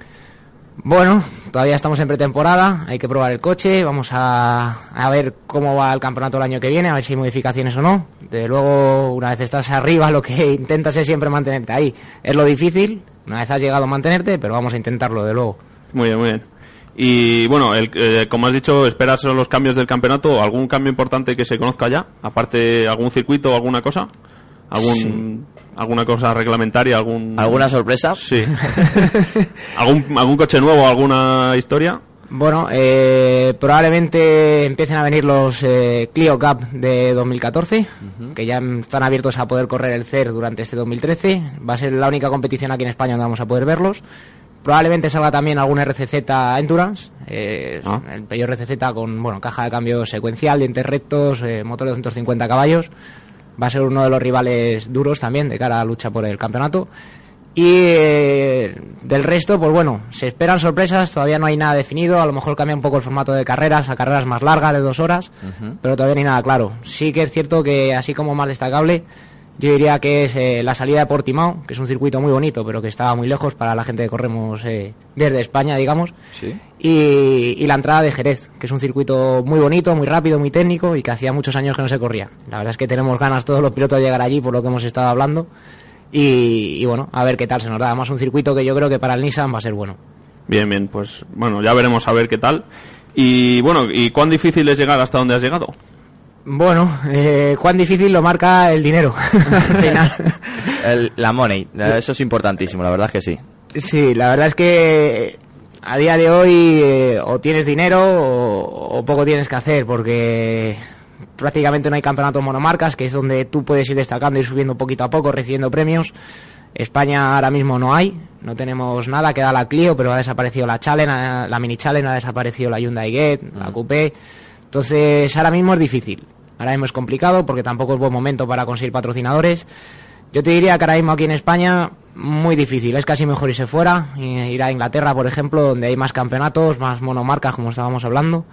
Bueno, todavía estamos en pretemporada, hay que probar el coche, vamos a, a ver cómo va el campeonato el año que viene, a ver si hay modificaciones o no. De luego, una vez estás arriba, lo que intentas es siempre mantenerte ahí. Es lo difícil, una vez has llegado a mantenerte, pero vamos a intentarlo de luego. Muy bien, muy bien. Y bueno, el- eh, como has dicho, ¿esperas los cambios del campeonato? ¿Algún cambio importante que se conozca ya? Aparte, ¿algún circuito o alguna cosa? ¿Algún, ¿Alguna cosa reglamentaria? Algún... ¿Alguna sorpresa? Sí. ¿Algún, ¿Algún coche nuevo? ¿Alguna historia? Bueno, eh, probablemente empiecen a venir los eh, Clio Cup de 2014, que ya están abiertos a poder correr el CER durante este 2013. Va a ser la única competición aquí en España donde vamos a poder verlos. Probablemente salga también algún RCZ Endurance, eh, Ah. el Peugeot RCZ con bueno caja de cambio secuencial, dientes rectos, eh, motor de 250 caballos. Va a ser uno de los rivales duros también de cara a la lucha por el campeonato. Y eh, del resto, pues bueno, se esperan sorpresas, todavía no hay nada definido, a lo mejor cambia un poco el formato de carreras a carreras más largas de dos horas, pero todavía no hay nada claro. Sí que es cierto que así como más destacable, yo diría que es eh, la salida de Portimao, que es un circuito muy bonito, pero que estaba muy lejos para la gente que corremos eh, desde España, digamos. Sí. Y, y la entrada de Jerez, que es un circuito muy bonito, muy rápido, muy técnico y que hacía muchos años que no se corría. La verdad es que tenemos ganas todos los pilotos de llegar allí por lo que hemos estado hablando. Y, y bueno, a ver qué tal se nos da. Además, un circuito que yo creo que para el Nissan va a ser bueno. Bien, bien, pues bueno, ya veremos a ver qué tal. Y bueno, ¿y cuán difícil es llegar hasta donde has llegado? Bueno, eh, cuán difícil lo marca el dinero. El- la money, eso es importantísimo, la verdad es que sí. Sí, la verdad es que a día de hoy eh, o tienes dinero o, o poco tienes que hacer porque prácticamente no hay campeonatos monomarcas, que es donde tú puedes ir destacando y subiendo poquito a poco, recibiendo premios. España ahora mismo no hay, no tenemos nada, queda la Clio, pero ha desaparecido la Challenge, ha- la Mini Challenge, ha desaparecido la Hyundai Get, la Coupé. Entonces ahora mismo es difícil, ahora mismo es complicado porque tampoco es buen momento para conseguir patrocinadores. Yo te diría que ahora mismo aquí en España muy difícil, es casi mejor irse fuera, ir a Inglaterra, por ejemplo, donde hay más campeonatos, más monomarcas, como estábamos hablando,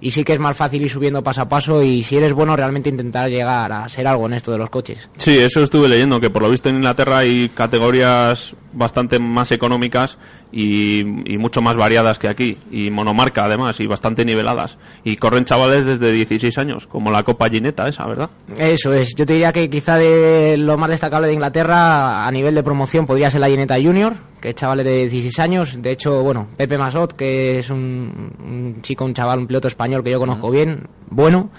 y sí que es más fácil ir subiendo paso a paso y si eres bueno realmente intentar llegar a ser algo en esto de los coches. Sí, eso estuve leyendo, que por lo visto en Inglaterra hay categorías bastante más económicas y, y mucho más variadas que aquí, y monomarca además, y bastante niveladas. Y corren chavales desde 16 años, como la Copa Gineta esa, ¿verdad? Eso es, yo te diría que quizá de lo más destacable de Inglaterra a nivel de promoción podría ser la Gineta Junior, que es chavales de 16 años. De hecho, bueno, Pepe Masot, que es un, un chico, un chaval, un piloto español que yo conozco bien, bueno,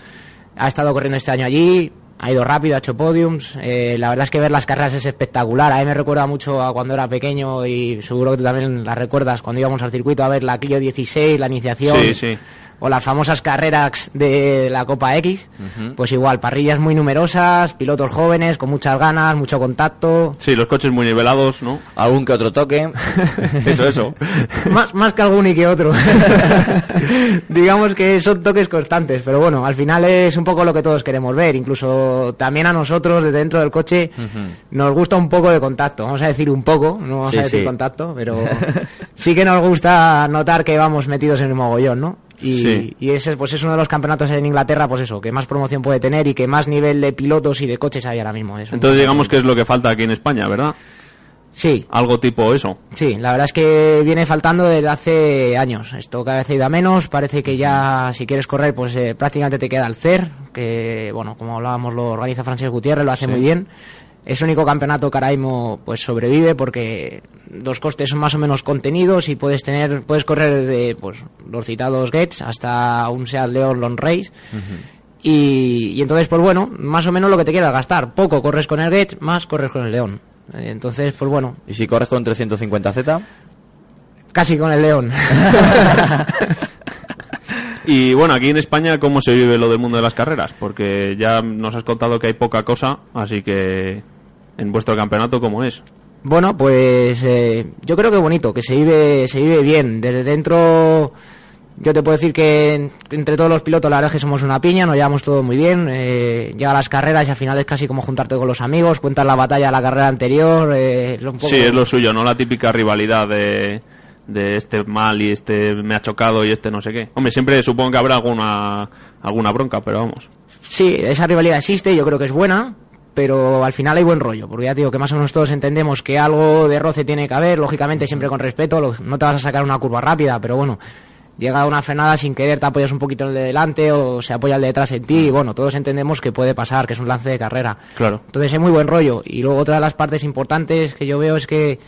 ha estado corriendo este año allí, ha ido rápido, ha hecho podiums. eh, la verdad es que ver las carreras es espectacular. A mí me recuerda mucho a cuando era pequeño y seguro que tú también las recuerdas cuando íbamos al circuito a ver la Clio 16, la iniciación Sí, sí. O las famosas carreras de la Copa X, pues igual, parrillas muy numerosas, pilotos jóvenes, con muchas ganas, mucho contacto. Sí, los coches muy nivelados, ¿no? Algún que otro toque. Eso, eso. más, más que algún y que otro. Digamos que son toques constantes, pero bueno, al final es un poco lo que todos queremos ver. Incluso también a nosotros, desde dentro del coche, nos gusta un poco de contacto. Vamos a decir un poco, no vamos Sí, a decir sí. contacto, pero sí que nos gusta notar que vamos metidos en el mogollón, ¿no? Y, Sí. y ese pues es uno de los campeonatos en Inglaterra, pues eso, que más promoción puede tener y que más nivel de pilotos y de coches hay ahora mismo. Es Entonces digamos que es lo que falta aquí en España, ¿verdad? Sí, Algo tipo eso. Sí, la verdad es que viene faltando desde hace años. Esto cada vez ha ido a menos. Parece que ya, si quieres correr, pues eh, prácticamente te queda el CER, que, bueno, como hablábamos, lo organiza Francesc Gutiérrez, lo hace muy bien. Es el único campeonato que ahora mismo pues, sobrevive porque los costes son más o menos contenidos y puedes tener puedes correr de pues, los citados Gates hasta un Seat León Long Race. Y, y entonces, pues bueno, más o menos lo que te quieras gastar. Poco corres con el Gates, más corres con el León. Entonces, pues bueno, ¿Y si corres con 350Z? casi con el León. Y bueno, aquí en España, ¿cómo se vive lo del mundo de las carreras? Porque ya nos has contado que hay poca cosa, así que en vuestro campeonato, ¿cómo es? Bueno, pues eh, yo creo que bonito, que se vive, se vive bien. Desde dentro, yo te puedo decir que en- entre todos los pilotos la verdad es que somos una piña, nos llevamos todo muy bien. Eh, las carreras y al final es casi como juntarte con los amigos, cuentas la batalla de la carrera anterior. eh, un poco- Sí, es lo suyo, no la típica rivalidad de, de este mal y este me ha chocado y este no sé qué. Hombre, siempre supongo que habrá alguna, alguna bronca, pero vamos. Sí, esa rivalidad existe, yo creo que es buena, pero al final hay buen rollo, porque ya te digo que más o menos todos entendemos que algo de roce tiene que haber, lógicamente siempre con respeto, no te vas a sacar una curva rápida, pero bueno, llega una frenada sin querer, te apoyas un poquito en el de delante o se apoya el de detrás en ti, y bueno, todos entendemos que puede pasar, que es un lance de carrera. Claro. Entonces hay muy buen rollo. Y luego otra de las partes importantes que yo veo es que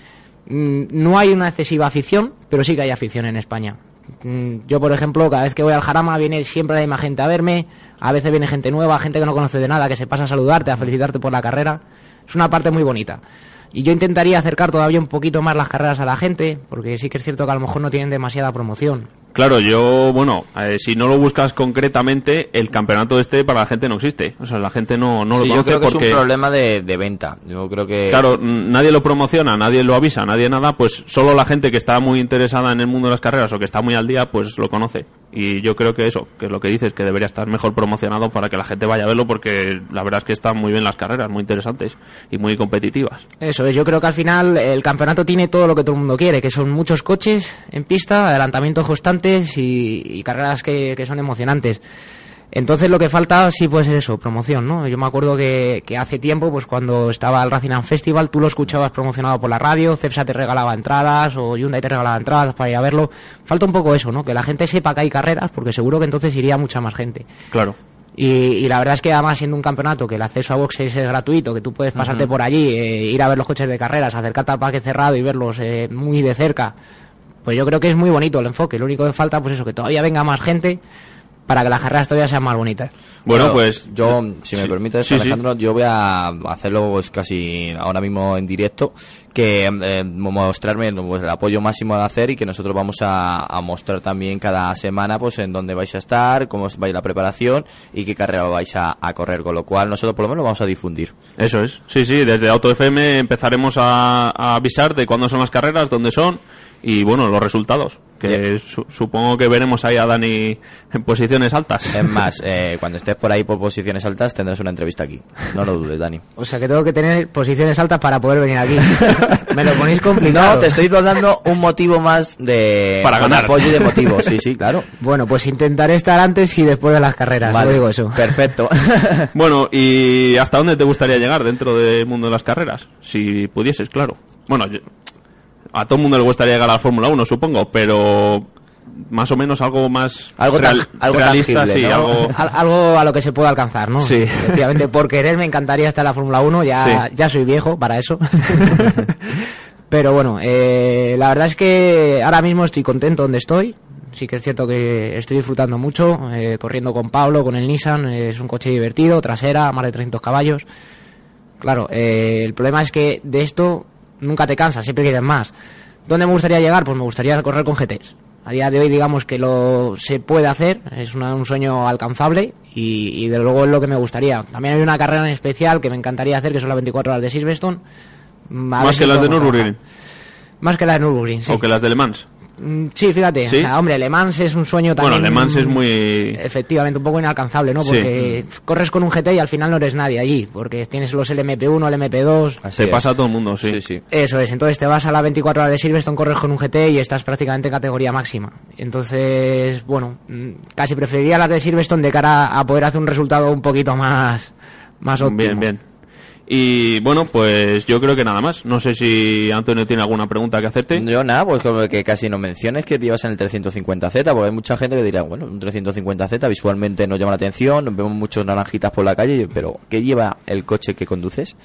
no hay una excesiva afición, pero sí que hay afición en España. Mm, Yo, por ejemplo, cada vez que voy al Jarama viene siempre la misma gente a verme, a veces viene gente nueva, gente que no conoce de nada, que se pasa a saludarte, a felicitarte por la carrera. Es una parte muy bonita. Y yo intentaría acercar todavía un poquito más las carreras a la gente, porque sí que es cierto que a lo mejor no tienen demasiada promoción. Claro, yo, bueno, eh, si no lo buscas concretamente, el campeonato este para la gente no existe. O sea, la gente no, no lo Sí, yo conoce creo que porque... es un problema de, de venta. Yo creo que... Claro, nadie lo promociona, nadie lo avisa, nadie nada, pues solo la gente que está muy interesada en el mundo de las carreras o que está muy al día, pues lo conoce. Y yo creo que eso, que es lo que dices, que debería estar mejor promocionado para que la gente vaya a verlo porque la verdad es que están muy bien las carreras, muy interesantes y muy competitivas. Eso es, yo creo que al final el campeonato tiene todo lo que todo el mundo quiere, que son muchos coches en pista, adelantamientos constantes y, y carreras que, que son emocionantes. Entonces lo que falta sí pues es eso, promoción, ¿no? Yo me acuerdo que, que hace tiempo, pues cuando estaba el Racing Festival, tú lo escuchabas promocionado por la radio, Cepsa te regalaba entradas o Hyundai te regalaba entradas para ir a verlo. Falta un poco eso, ¿no? Que la gente sepa que hay carreras, porque seguro que entonces iría mucha más gente. Claro. Y, y la verdad es que además siendo un campeonato que el acceso a boxes es gratuito, que tú puedes pasarte por allí, eh, ir a ver los coches de carreras, acercarte al parque cerrado y verlos eh, muy de cerca, pues yo creo que es muy bonito el enfoque. Lo único que falta, pues eso, que todavía venga más gente para que las carreras todavía sean más bonitas. Bueno, pues yo, si me sí, permites, sí, sí. Alejandro, yo voy a hacerlo pues, casi ahora mismo en directo, que eh, mostrarme pues, el apoyo máximo a hacer y que nosotros vamos a, a mostrar también cada semana pues en dónde vais a estar, cómo va a ir la preparación y qué carrera vais a, a correr, con lo cual nosotros por lo menos lo vamos a difundir. Eso es. Sí, sí, desde Auto FM empezaremos a, a avisar de cuándo son las carreras, dónde son y bueno, los resultados. Que su- supongo que veremos ahí a Dani en posiciones altas. Es más, eh, cuando estés por ahí por posiciones altas tendrás una entrevista aquí. No lo dudes, Dani. O sea que tengo que tener posiciones altas para poder venir aquí. Me lo ponéis complicado. No, te estoy dando un motivo más de Para ganar. apoyo y de motivo. Sí, sí, claro. Bueno, pues intentaré estar antes y después de las carreras. Vale, no digo eso. Perfecto. Bueno, ¿y hasta dónde te gustaría llegar dentro del mundo de las carreras? Si pudieses, claro. Bueno, yo- a todo el mundo le gustaría llegar a la Fórmula 1, supongo, pero más o menos algo más Algo real- algo realista, tangible, sí, ¿no? algo... Al- algo a lo que se pueda alcanzar, ¿no? Sí. Efectivamente, por querer me encantaría estar en la Fórmula 1, ya, Sí. ya soy viejo para eso. Pero bueno, eh, la verdad es que ahora mismo estoy contento donde estoy. Sí que es cierto que estoy disfrutando mucho, eh, corriendo con Pablo, con el Nissan, eh, es un coche divertido, trasera, más de 300 caballos. Claro, eh, el problema es que de esto nunca te cansas, siempre quieres más. ¿Dónde me gustaría llegar? Pues me gustaría correr con GTs. A día de hoy, digamos que lo se puede hacer, es una- un sueño alcanzable y, y de luego es lo que me gustaría. También hay una carrera en especial que me encantaría hacer, que son las 24 horas de Silverstone. Mm, a Más si que las de Nürburgring. Más que las de Nürburgring, sí. o que las de Le Mans. Mm, Sí, fíjate, ¿Sí? o sea, hombre, Le Mans es un sueño también. Bueno, Le Mans es muy... Efectivamente, un poco inalcanzable, ¿no? Sí. Porque corres con un GT y al final no eres nadie allí, porque tienes los LMP1, LMP2. Así Se es. pasa a todo el mundo, sí. Sí, sí. Eso es, entonces te vas a la 24 horas de Silverstone, corres con un GT y estás prácticamente en categoría máxima. Entonces, bueno, mm, casi preferiría las de Silverstone de cara a poder hacer un resultado un poquito más, más óptimo. Bien, bien. Y bueno, pues yo creo que nada más. No sé si Antonio tiene alguna pregunta que hacerte. Yo nada, pues como que casi no menciones que te ibas en el 350Z, porque hay mucha gente que dirá, bueno, un 350Z visualmente nos llama la atención, vemos muchos naranjitas por la calle, pero ¿qué lleva el coche que conduces?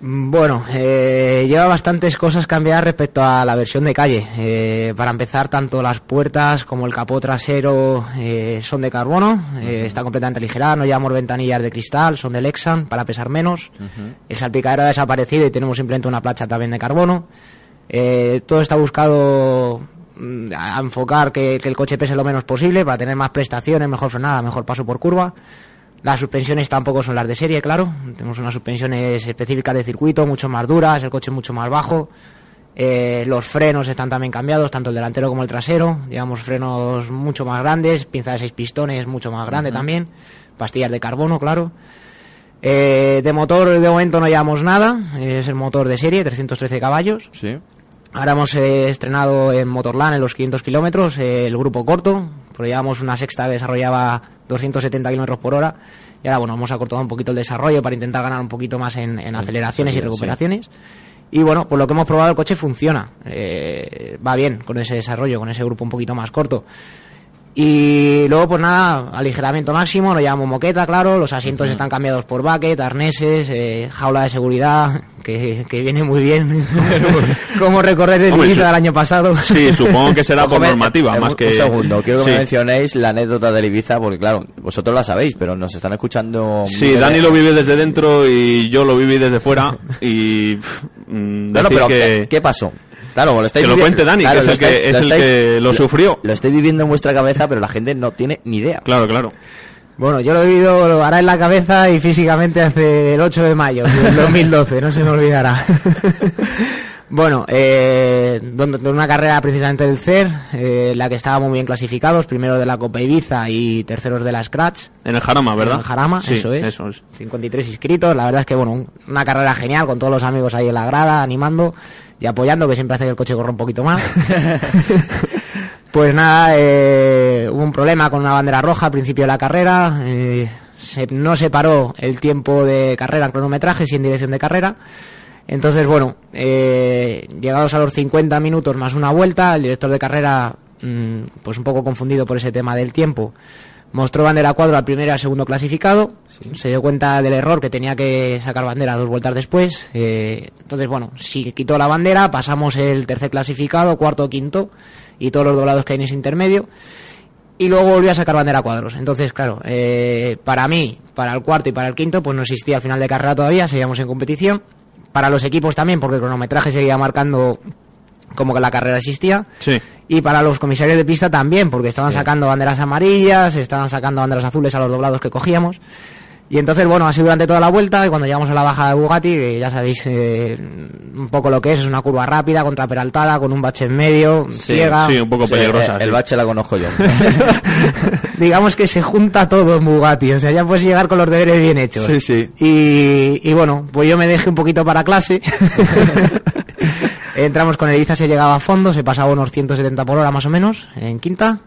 Mm, Bueno, eh, lleva bastantes cosas cambiadas respecto a la versión de calle. Eh, para empezar, tanto las puertas como el capó trasero eh, son de carbono, eh, está completamente aligerada, no llevamos ventanillas de cristal, son de Lexan para pesar menos. El salpicadero ha desaparecido y tenemos simplemente una plancha también de carbono. Eh, todo está buscado mm, a enfocar que, que el coche pese lo menos posible para tener más prestaciones, mejor frenada, mejor paso por curva. Las suspensiones tampoco son las de serie, claro. Tenemos unas suspensiones específicas de circuito, mucho más duras, el coche mucho más bajo. Eh, los frenos están también cambiados, tanto el delantero como el trasero. Llevamos frenos mucho más grandes, pinza de seis pistones mucho más grande también. Pastillas de carbono, claro. Eh, de motor de momento no llevamos nada, es el motor de serie, 313 caballos. Sí. Ahora hemos eh, estrenado en Motorland en los 500 kilómetros eh, el grupo corto, porque llevamos una sexta que desarrollaba 270 kilómetros por hora y ahora bueno hemos acortado un poquito el desarrollo para intentar ganar un poquito más en, en aceleraciones y sí. recuperaciones. Y bueno, por lo que hemos probado el coche funciona, eh, va bien con ese desarrollo, con ese grupo un poquito más corto. Y luego, pues nada, aligeramiento máximo, lo llamamos moqueta, claro, los asientos están cambiados por bucket, arneses, eh, jaula de seguridad, que, que viene muy bien. Como recorrer el Hombre, Ibiza sí. del año pasado. Sí, supongo que será por normativa, eh, más un- que... Un segundo, quiero que Sí. me mencionéis la anécdota del Ibiza, porque claro, vosotros la sabéis, pero nos están escuchando... Sí, Dani lo vive desde dentro y yo lo viví desde fuera y mm, Bueno, decir pero que, ¿qué, qué pasó? Claro, lo estáis Que lo cuente Dani, que es lo el que- es el que lo sufrió. Lo estoy viviendo en vuestra cabeza, pero la gente no tiene ni idea. Claro, claro. Bueno, yo lo he vivido ahora en la cabeza y físicamente hace el 8 de mayo del 2012, no se me olvidará. bueno, eh, una carrera precisamente del CER, eh, la que estábamos muy bien clasificados, primero de la Copa Ibiza y terceros de la Scratch. En el Jarama, ¿verdad? En el Jarama, Sí, eso es. Eso es. 53 inscritos, la verdad es que bueno, un- una carrera genial con todos los amigos ahí en la grada, animando y apoyando, que siempre hace que el coche corra un poquito más. pues nada, eh, hubo un problema con una bandera roja al principio de la carrera, eh, se- no se paró el tiempo de carrera en cronometraje, sí en dirección de carrera. Entonces, bueno, eh, llegados a los 50 minutos más una vuelta, el director de carrera, mm, pues un poco confundido por ese tema del tiempo, mostró bandera cuadro al primero y al segundo clasificado, se dio cuenta del error que tenía que sacar bandera dos vueltas después, eh, entonces, bueno, si quitó la bandera, pasamos el tercer clasificado, cuarto, quinto, y todos los doblados que hay en ese intermedio, y luego volvió a sacar bandera cuadros. Entonces, claro, eh, para mí, para el cuarto y para el quinto, pues no existía el final de carrera todavía, seguíamos en competición. Para los equipos también, porque el cronometraje seguía marcando como que la carrera existía. Sí. Y para los comisarios de pista también, porque estaban sacando banderas amarillas, estaban sacando banderas azules a los doblados que cogíamos. Y entonces, bueno, así durante toda la vuelta y cuando llegamos a la bajada de Bugatti, que ya sabéis eh, un poco lo que es, es una curva rápida, contraperaltada, con un bache en medio, ciega. Sí, un poco Sí, peligrosa. el, el sí. bache la conozco yo. Digamos que se junta todo en Bugatti, o sea, ya puedes llegar con los deberes bien hechos. Sí, sí. Y, y bueno, pues yo me dejé un poquito para clase. Entramos con el Ibiza, se llegaba a fondo, se pasaba unos 170 por hora más o menos, en quinta.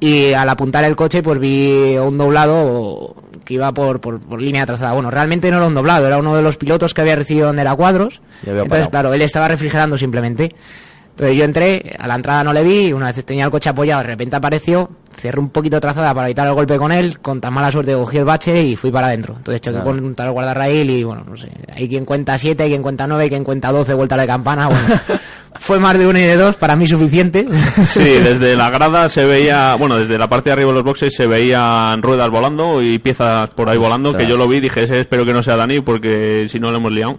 Y al apuntar el coche, pues vi un doblado que iba por, por, por línea trazada. Bueno, realmente no era un doblado, era uno de los pilotos que había recibido donde era cuadros. Entonces, parado. claro, él estaba refrigerando simplemente. Entonces yo entré, a la entrada no le vi, y una vez tenía el coche apoyado, de repente apareció, cerré un poquito trazada para evitar el golpe con él, con tan mala suerte cogí el bache y fui para adentro. Entonces choqué Claro. con un tal guardarraíl y bueno, no sé, hay quien cuenta 7, hay quien cuenta 9, hay quien cuenta 12 vueltas de campana, bueno, fue más de uno y de dos, para mí suficiente. Sí, desde la grada se veía, bueno, desde la parte de arriba de los boxes se veían ruedas volando y piezas por ahí volando, que yo lo vi, dije, ese espero que no sea Dani porque si no lo hemos liado.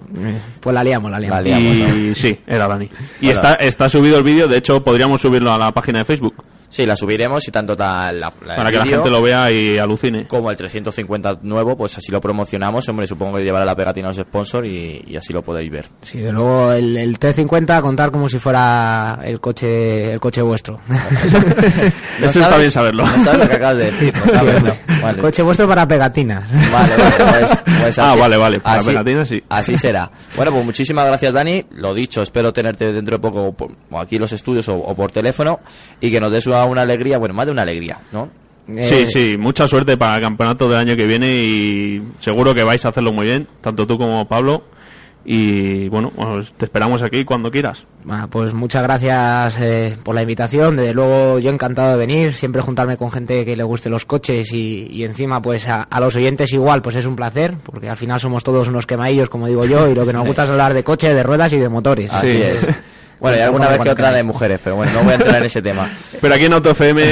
pues la liamos, la liamos. La liamos. Y sí, era Dani. Y Bueno. está, está subido el vídeo, de hecho podríamos subirlo a la página de Facebook Sí, la subiremos y tanto tal la, la- para que la gente lo vea y alucine. como el 350 nuevo, pues así lo promocionamos. Hombre, supongo que llevará la pegatina a los sponsors y, y así lo podéis ver. Sí, de luego el, el 350 contar como si fuera el coche el coche vuestro. ¿No Eso está bien saberlo. No sabes lo que acabas de decir, no sabes, no. Vale. El coche vuestro para pegatinas. Vale, vale, pues, pues Ah, así- vale, vale, para pegatinas sí. Así será. Bueno, pues muchísimas gracias, Dani. Lo dicho, espero tenerte dentro de poco por- o aquí en los estudios o, o por teléfono y que nos des una, una alegría, bueno, más de una alegría, ¿no? Sí, Eh, sí, mucha suerte para el campeonato del año que viene y seguro que vais a hacerlo muy bien, tanto tú como Pablo. Y bueno, pues te esperamos aquí cuando quieras. Bueno, pues muchas gracias eh, por la invitación. Desde luego yo encantado de venir, siempre juntarme con gente que le guste los coches y, y encima pues a, a los oyentes igual, pues es un placer, porque al final somos todos unos quemadillos, como digo yo, y lo que nos gusta es hablar de coches, de ruedas y de motores. Así Sí. es. Bueno, y alguna vez que otra de mujeres, pero bueno, no voy a entrar en ese tema. Pero aquí en Auto FM,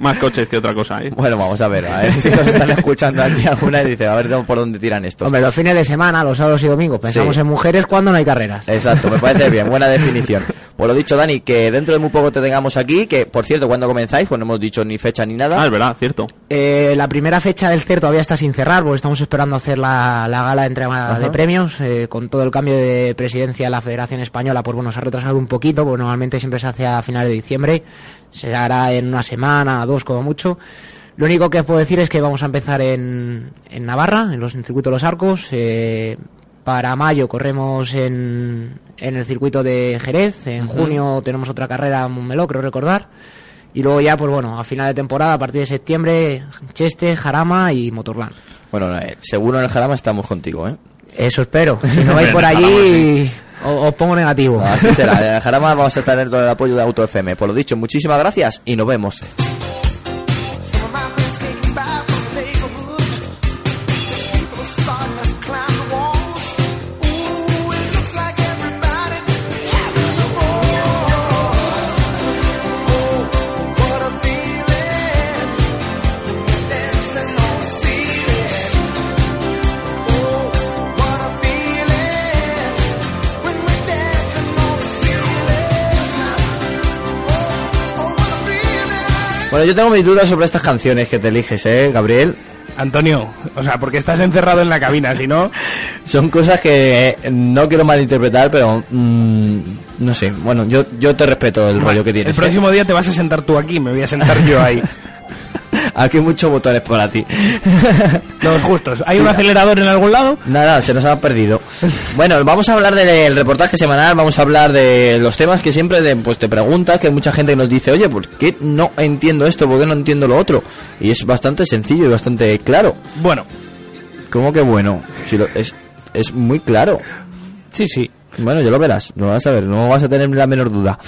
más coches que otra cosa, ¿eh? Bueno, vamos a ver, a ver si nos están escuchando aquí alguna y dice, a ver por dónde tiran estos. Hombre, los fines de semana, los sábados y domingos, pensamos Sí. en mujeres cuando no hay carreras. Exacto, me parece bien, buena definición. Pues lo dicho, Dani, que dentro de muy poco te tengamos aquí, que por cierto, cuando comenzáis, pues no hemos dicho ni fecha ni nada. Ah, es verdad, cierto. Eh, la primera fecha del CER todavía está sin cerrar porque estamos esperando hacer la, la gala de entrega Ajá. de premios. eh, con todo el cambio de presidencia de la Federación Española, pues bueno, se ha retrasado un poquito, porque normalmente siempre se hace a finales de diciembre. Se hará en una semana, dos como mucho. Lo único que os puedo decir es que vamos a empezar en, en Navarra, en los en el circuito de los arcos. eh, para mayo corremos en, en el circuito de Jerez. En junio tenemos otra carrera en Montmeló, creo recordar. Y luego ya, pues bueno, a final de temporada, a partir de septiembre, Cheste, Jarama y Motorland. Bueno, eh, seguro en el Jarama estamos contigo, ¿eh? Eso espero. Si no vais por allí, os pongo negativo. Así será. En el Jarama vamos a tener todo el apoyo de Auto FM. Por lo dicho, muchísimas gracias y nos vemos. Bueno, yo tengo mis dudas sobre estas canciones que te eliges, ¿eh, Gabriel? Antonio, o sea, porque estás encerrado en la cabina, si no... Son cosas que eh, no quiero malinterpretar, pero mm, no sé. Bueno, yo, yo te respeto el rollo que tienes. El ¿eh? próximo día te vas a sentar tú aquí, me voy a sentar yo ahí. Aquí muchos botones para ti. Los justos. ¿Hay un acelerador en algún lado? Nada, se nos ha perdido. Bueno, vamos a hablar del reportaje semanal, vamos a hablar de los temas que siempre de, pues te preguntas, que hay mucha gente que nos dice, oye, ¿por qué no entiendo esto? ¿Por qué no entiendo lo otro? Y es bastante sencillo y bastante claro. Bueno, ¿Cómo que bueno? Si lo- es, es muy claro. sí, sí. Bueno, ya lo verás, lo vas a ver, no vas a tener la menor duda.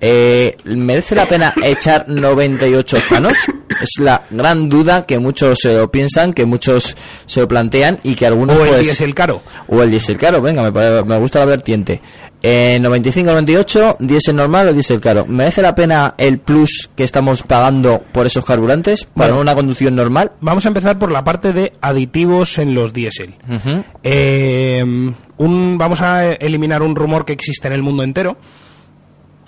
Eh, ¿Merece la pena echar 98 panos? Es la gran duda que muchos se lo piensan, que muchos se lo plantean y que algunos O el pues... diésel caro. O el diésel caro, venga, me, me gusta la vertiente. Eh, 95-98, diésel normal o diésel caro. ¿Merece la pena el plus que estamos pagando por esos carburantes para Bueno. una conducción normal? Vamos a empezar por la parte de aditivos en los diésel. Eh, un, vamos a eliminar un rumor que existe en el mundo entero,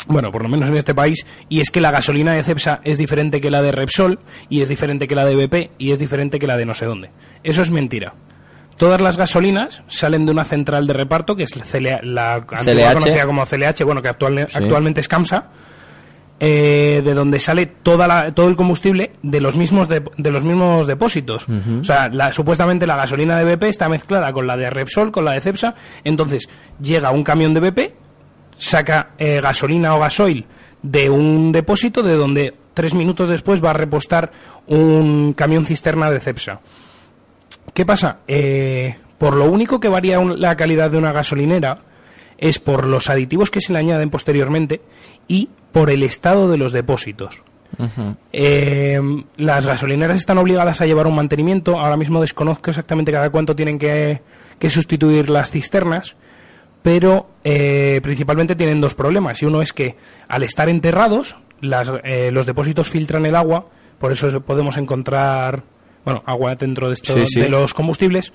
Bueno, por lo menos en este país, y es que la gasolina de Cepsa es diferente que la de Repsol, y es diferente que la de BP, y es diferente que la de no sé dónde. Eso es mentira. Todas las gasolinas salen de una central de reparto, que es la, CLH. conocida como CLH, bueno, que actual- Sí. actualmente es CAMSA, eh, de donde sale toda la- todo el combustible de los mismos de, de los mismos depósitos. O sea, la- supuestamente la gasolina de BP está mezclada con la de Repsol, con la de Cepsa. Entonces llega un camión de BP, saca eh, gasolina o gasoil de un depósito de donde tres minutos después va a repostar un camión cisterna de Cepsa. ¿Qué pasa? Eh, por lo único que varía un- la calidad de una gasolinera es por los aditivos que se le añaden posteriormente y por el estado de los depósitos. Eh, las gasolineras están obligadas a llevar un mantenimiento. Ahora mismo desconozco exactamente cada cuánto tienen que, que sustituir las cisternas, pero eh, principalmente tienen dos problemas. Y uno es que al estar enterrados, las, eh, los depósitos filtran el agua, por eso podemos encontrar bueno, agua dentro de, esto- Sí, sí. de los combustibles.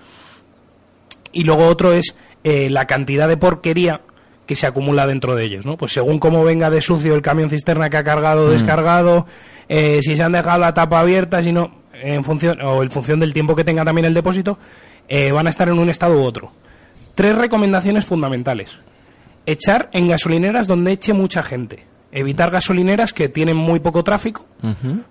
Y luego otro es eh, la cantidad de porquería que se acumula dentro de ellos, ¿no? Pues según cómo venga de sucio el camión cisterna que ha cargado o descargado, eh, si se han dejado la tapa abierta, si no, en función, o en función del tiempo que tenga también el depósito, eh, van a estar en un estado u otro. Tres recomendaciones fundamentales. Echar en gasolineras donde eche mucha gente. Evitar gasolineras que tienen muy poco tráfico,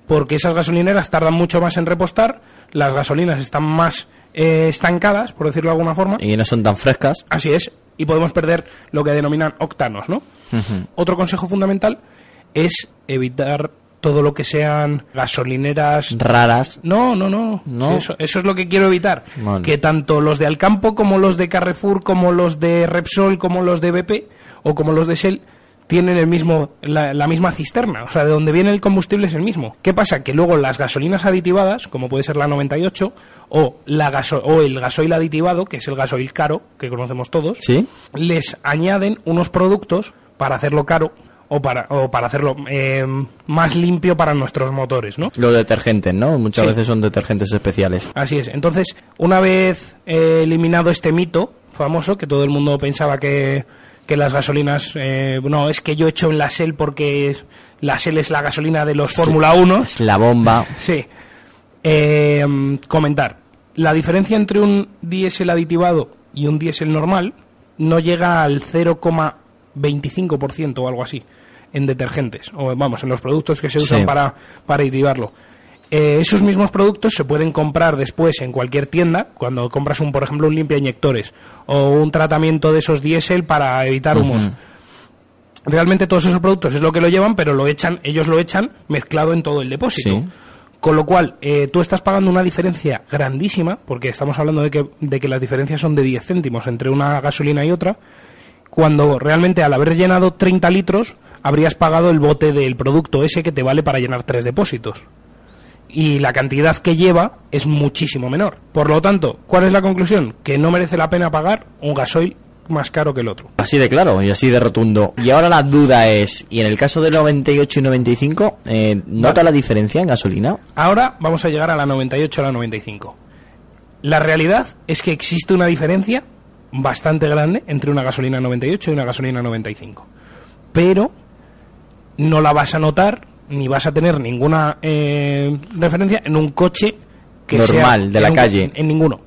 porque esas gasolineras tardan mucho más en repostar, las gasolinas están más eh, estancadas, por decirlo de alguna forma. Y no son tan frescas. Así es, y podemos perder lo que denominan octanos, ¿no? Otro consejo fundamental es evitar todo lo que sean gasolineras Raras. no, no, no. No. Sí, eso, eso es lo que quiero evitar. Que tanto los de Alcampo como los de Carrefour, como los de Repsol, como los de BP o como los de Shell tienen el mismo, la, la misma cisterna. O sea, de donde viene el combustible es el mismo. ¿Qué pasa? Que luego las gasolinas aditivadas, como puede ser la 98, o, la gaso o el gasoil aditivado, que es el gasoil caro, que conocemos todos, ¿Sí? les añaden unos productos para hacerlo caro o para, o para hacerlo eh, más limpio para nuestros motores, ¿no? Los detergentes, ¿no? Muchas Sí. veces son detergentes especiales. Así es. Entonces, una vez eh, eliminado este mito famoso, que todo el mundo pensaba que, que las gasolinas, eh, no, es que yo he hecho en la Shell porque es- la Shell es la gasolina de los Fórmula 1. Es la bomba. Sí. Eh, mm, comentar. La diferencia entre un diésel aditivado y un diésel normal no llega al 0,25% o algo así en detergentes, o vamos, en los productos que se usan Sí. para, para aditivarlo. Eh, esos mismos productos se pueden comprar después en cualquier tienda, cuando compras un, por ejemplo, un limpia inyectores o un tratamiento de esos diésel para evitar humos. Realmente todos esos productos es lo que lo llevan, pero lo echan, ellos lo echan mezclado en todo el depósito. Sí. Con lo cual, eh, tú estás pagando una diferencia grandísima, porque estamos hablando de que, de que las diferencias son de 10 céntimos entre una gasolina y otra, cuando realmente al haber llenado 30 litros, habrías pagado el bote del producto ese que te vale para llenar tres depósitos. Y la cantidad que lleva es muchísimo menor. Por lo tanto, ¿cuál es la conclusión? Que no merece la pena pagar un gasoil más caro que el otro. Así de claro y así de rotundo. Y ahora la duda es, ¿y en el caso de 98 y 95, eh, nota la diferencia en gasolina? Ahora vamos a llegar a la 98 a la 95. La realidad es que existe una diferencia bastante grande entre una gasolina 98 y una gasolina 95. Pero no la vas a notar ni vas a tener ninguna eh, referencia en un coche que Normal, sea- de la un- calle. En ninguno.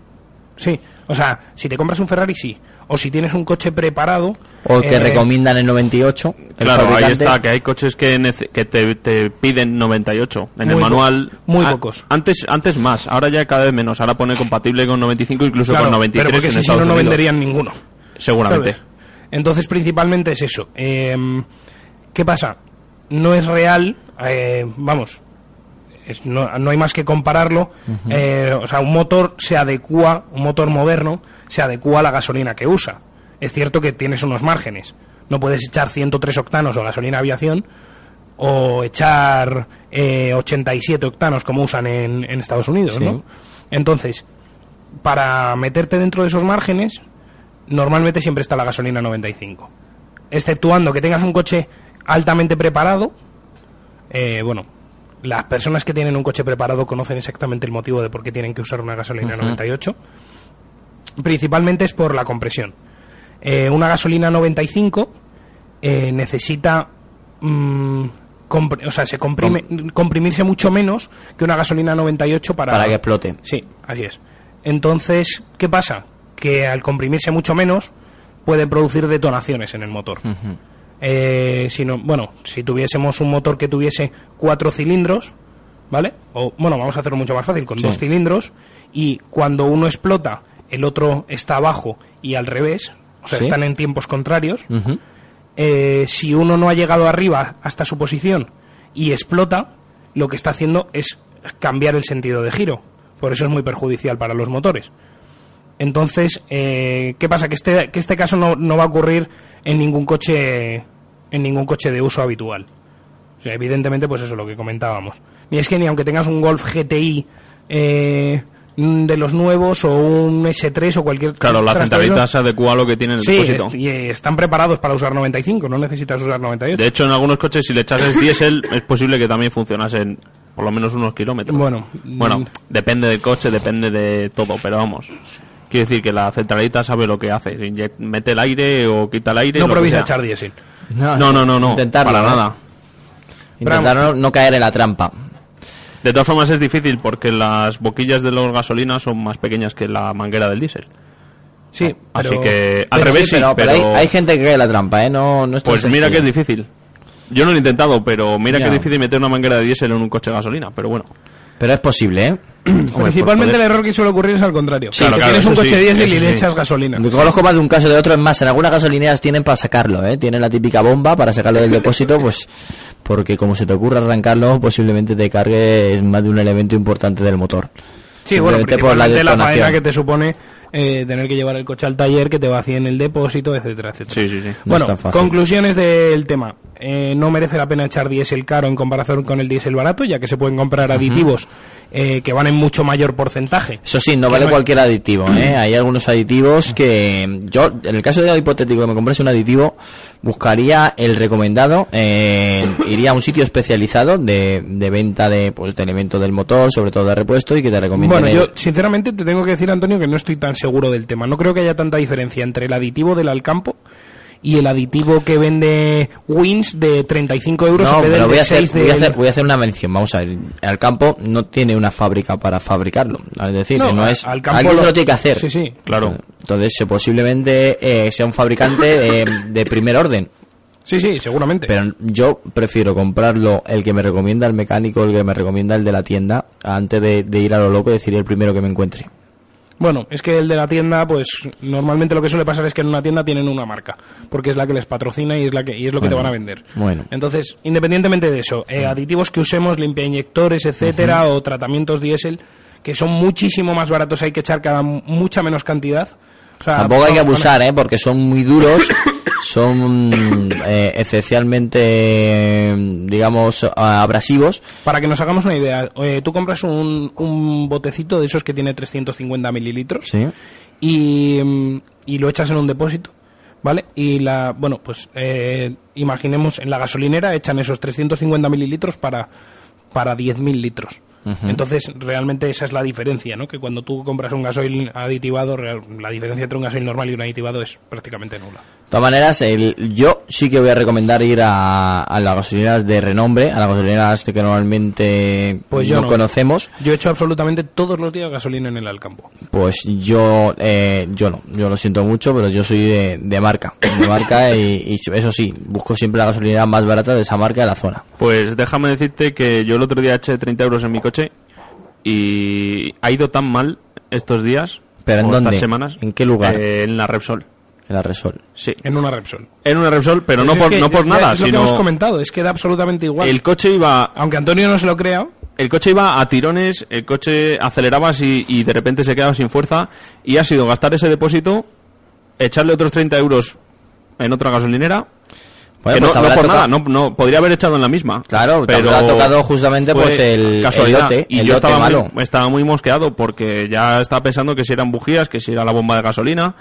Sí. O sea, si te compras un Ferrari, sí. O si tienes un coche preparado. O que eh, recomiendan el 98. El Claro, ahí está, que hay coches que, que te, te piden 98. En el po- manual. muy a- pocos. Antes, antes más, ahora ya cada vez menos. Ahora pone compatible con 95, incluso claro, con 93 pero porque en si Estados no, no Unidos. venderían ninguno. Seguramente. ¿sabes? Entonces, principalmente es eso. Eh, ¿Qué pasa? No es real, eh, vamos, es- no, no hay más que compararlo. Eh, o sea, un motor se adecua, un motor moderno, se adecua a la gasolina que usa. Es cierto que tienes unos márgenes. No puedes echar 103 octanos o gasolina aviación o echar eh, 87 octanos como usan en, en Estados Unidos, Sí. ¿no? Entonces, para meterte dentro de esos márgenes, normalmente siempre está la gasolina 95. Exceptuando que tengas un coche altamente preparado, eh, bueno, las personas que tienen un coche preparado conocen exactamente el motivo de por qué tienen que usar una gasolina 98. Principalmente es por la compresión. Eh, una gasolina 95 eh, necesita mm, o sea, se comprime, comprimirse mucho menos que una gasolina 98 para, Para que explote. Sí, así es. Entonces, ¿qué pasa? Que al comprimirse mucho menos puede producir detonaciones en el motor. Eh, si no, bueno, si tuviésemos un motor que tuviese cuatro cilindros, ¿vale? O bueno, vamos a hacerlo mucho más fácil, con Sí. dos cilindros, y cuando uno explota, el otro está abajo y al revés, o sea, Sí. están en tiempos contrarios. Eh, si uno no ha llegado arriba hasta su posición y explota, lo que está haciendo es cambiar el sentido de giro. Por eso es muy perjudicial para los motores. Entonces, eh, ¿qué pasa? Que este, que este caso no, no va a ocurrir en ningún coche en ningún coche de uso habitual. O sea, evidentemente, pues eso es lo que comentábamos. Ni es que ni aunque tengas un Golf GTI eh, de los nuevos o un S3 o cualquier Claro, la centralita se adecua a lo que tiene en el Sí, depósito. est- y eh, están preparados para usar 95, no necesitas usar 98. De hecho, en algunos coches, si le echases diésel, es posible que también funcionasen por lo menos unos kilómetros. Bueno, bueno, mm. depende del coche, depende de todo, pero vamos. Quiero decir que la centralita sabe lo que hace. Mete el aire o quita el aire. no lo que probéis a sea. echar diésel. No, no, no, no. Intentarlo, para nada. Intentar no, no caer en la trampa. De todas formas es difícil porque las boquillas de los gasolinas son más pequeñas que la manguera del diésel. Sí, Así pero- que al Pero revés sí, pero, hay, hay gente que cae en la trampa, ¿eh? No, no es pues mira que es difícil. Yo no lo he intentado, pero mira Ya. que es difícil meter una manguera de diésel en un coche de gasolina, pero bueno. Pero es posible, ¿eh? Principalmente por el error que suele ocurrir es al contrario. Sí, claro, que claro, tienes un coche sí, diésel y le sí. echas gasolina. Yo conozco más de un caso de otro, es más, en algunas gasolineras tienen para sacarlo, ¿eh? Tienen la típica bomba para sacarlo del depósito, pues porque como se te ocurra arrancarlo, posiblemente te cargue es más de un elemento importante del motor. Sí, bueno, por la principalmente la, faena detonación. que te supone eh, tener que llevar el coche al taller, que te vacíen el depósito, etcétera, etcétera. Sí, sí, sí. No Bueno, conclusiones del tema. Eh, no merece la pena echar diésel caro en comparación con el diésel barato, ya que se pueden comprar aditivos eh, que van en mucho mayor porcentaje. Eso sí, no vale no- cualquier aditivo, ¿eh? Hay algunos aditivos que yo, en el caso de hipotético que me comprase un aditivo, buscaría el recomendado, eh, iría a un sitio especializado de, de venta de, pues, de elementos del motor, sobre todo de repuesto, y que te recomienden Bueno, el- yo sinceramente te tengo que decir, Antonio, que no estoy tan seguro del tema. No creo que haya tanta diferencia entre el aditivo del Alcampo y el aditivo que vende Wins de 35 euros No, en vez pero voy de a, hacer, 6 voy, a hacer, voy a hacer una mención. Vamos a ver. El campo no tiene una fábrica para fabricarlo. Es decir, No, es. al campo alguien se lo- lo tiene que hacer. Sí, sí. Claro. Entonces, eh, posiblemente eh, sea un fabricante eh, de primer orden. Sí, sí, seguramente. Pero yo prefiero comprarlo el que me recomienda el mecánico, el que me recomienda el de la tienda, antes de, de ir a lo loco y decir el primero que me encuentre. Bueno, es que el de la tienda, pues normalmente lo que suele pasar es que en una tienda tienen una marca, porque es la que les patrocina y es la que y es lo que te van a vender. bueno. Entonces, independientemente de eso, eh, aditivos que usemos, limpia inyectores, etcétera, o tratamientos diésel, que son muchísimo más baratos, hay que echar cada mucha menos cantidad. O sea, Tampoco hay que abusar, ¿eh? Porque son muy duros, son eh, esencialmente, digamos, abrasivos. Para que nos hagamos una idea, eh, tú compras un, un botecito de esos que tiene 350 mililitros Sí. y, mm, y lo echas en un depósito, ¿vale? Y la, bueno, pues eh, imaginemos en la gasolinera echan esos 350 mililitros para, para 10.000 litros. Entonces, realmente esa es la diferencia, ¿no? Que cuando tú compras un gasoil aditivado, real- la diferencia entre un gasoil normal y un aditivado es prácticamente nula. De todas maneras, el- yo sí que voy a recomendar ir a, a las gasolineras de renombre, a las gasolineras que normalmente Pues yo no, no. conocemos. Yo he hecho absolutamente todos los días gasolina en el Alcampo. Pues yo, eh, yo no, yo lo siento mucho, pero yo soy de, de marca, de marca y, y eso sí, busco siempre la gasolinera más barata de esa marca de la zona. Pues déjame decirte que yo el otro día eché 30 euros en mi coche y ha ido tan mal estos días. ¿Pero en dónde? Estas semanas. ¿En qué lugar? Eh, en la Repsol. En la Resol. Sí. En una Repsol. En una Repsol, pero no Es por, que- no por es- nada, es lo sino que hemos comentado, es que da absolutamente igual. el coche iba Aunque Antonio no se lo crea, el coche iba a tirones, el coche acelerabas y, y de repente se quedaba sin fuerza y ha sido gastar ese depósito, echarle otros 30 euros en otra gasolinera. Bueno, que pues no, no por nada, no, no, podría haber echado en la misma. Claro, pero habrá tocado justamente, pues, el- casualidad. el lote, y el yo lote estaba malo. muy, estaba muy mosqueado porque ya estaba pensando que si eran bujías, que si era la bomba de gasolina.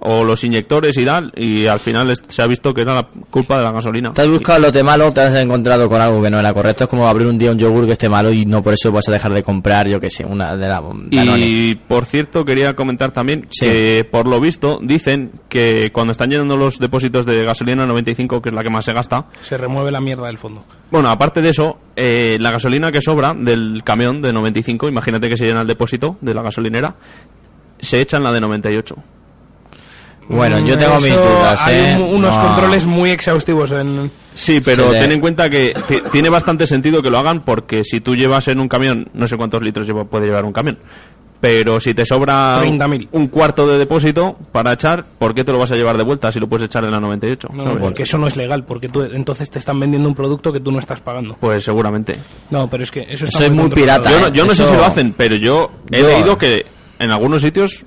O los inyectores y tal, y al final se ha visto que era la culpa de la gasolina. Te has buscado lo de malo, te has encontrado con algo que no era correcto. Es como abrir un día un yogur que esté malo y no por eso vas a dejar de comprar, yo que sé, una de la Danone. Y por cierto, quería comentar también Sí. que por lo visto dicen que cuando están llenando los depósitos de gasolina 95, que es la que más se gasta, Se remueve la mierda del fondo. bueno, aparte de eso, eh, la gasolina que sobra del camión de 95, imagínate que se llena el depósito de la gasolinera, se echa en la de 98. Bueno, yo tengo mis dudas, Hay ¿eh? un- unos No. controles muy exhaustivos en... Sí, pero ten en cuenta que ti- tiene bastante sentido que lo hagan porque si tú llevas en un camión, no sé cuántos litros lleva- puede llevar un camión, pero si te sobra 30.000. un cuarto de depósito para echar, ¿por qué te lo vas a llevar de vuelta si lo puedes echar en la 98? No, ¿sabes? porque eso no es legal, porque tú entonces te están vendiendo un producto que tú no estás pagando. Pues seguramente. No, pero es que eso, está Eso es muy pirata, Yo no, ¿eh? no sé si lo hacen, pero yo he Yo- leído que en algunos sitios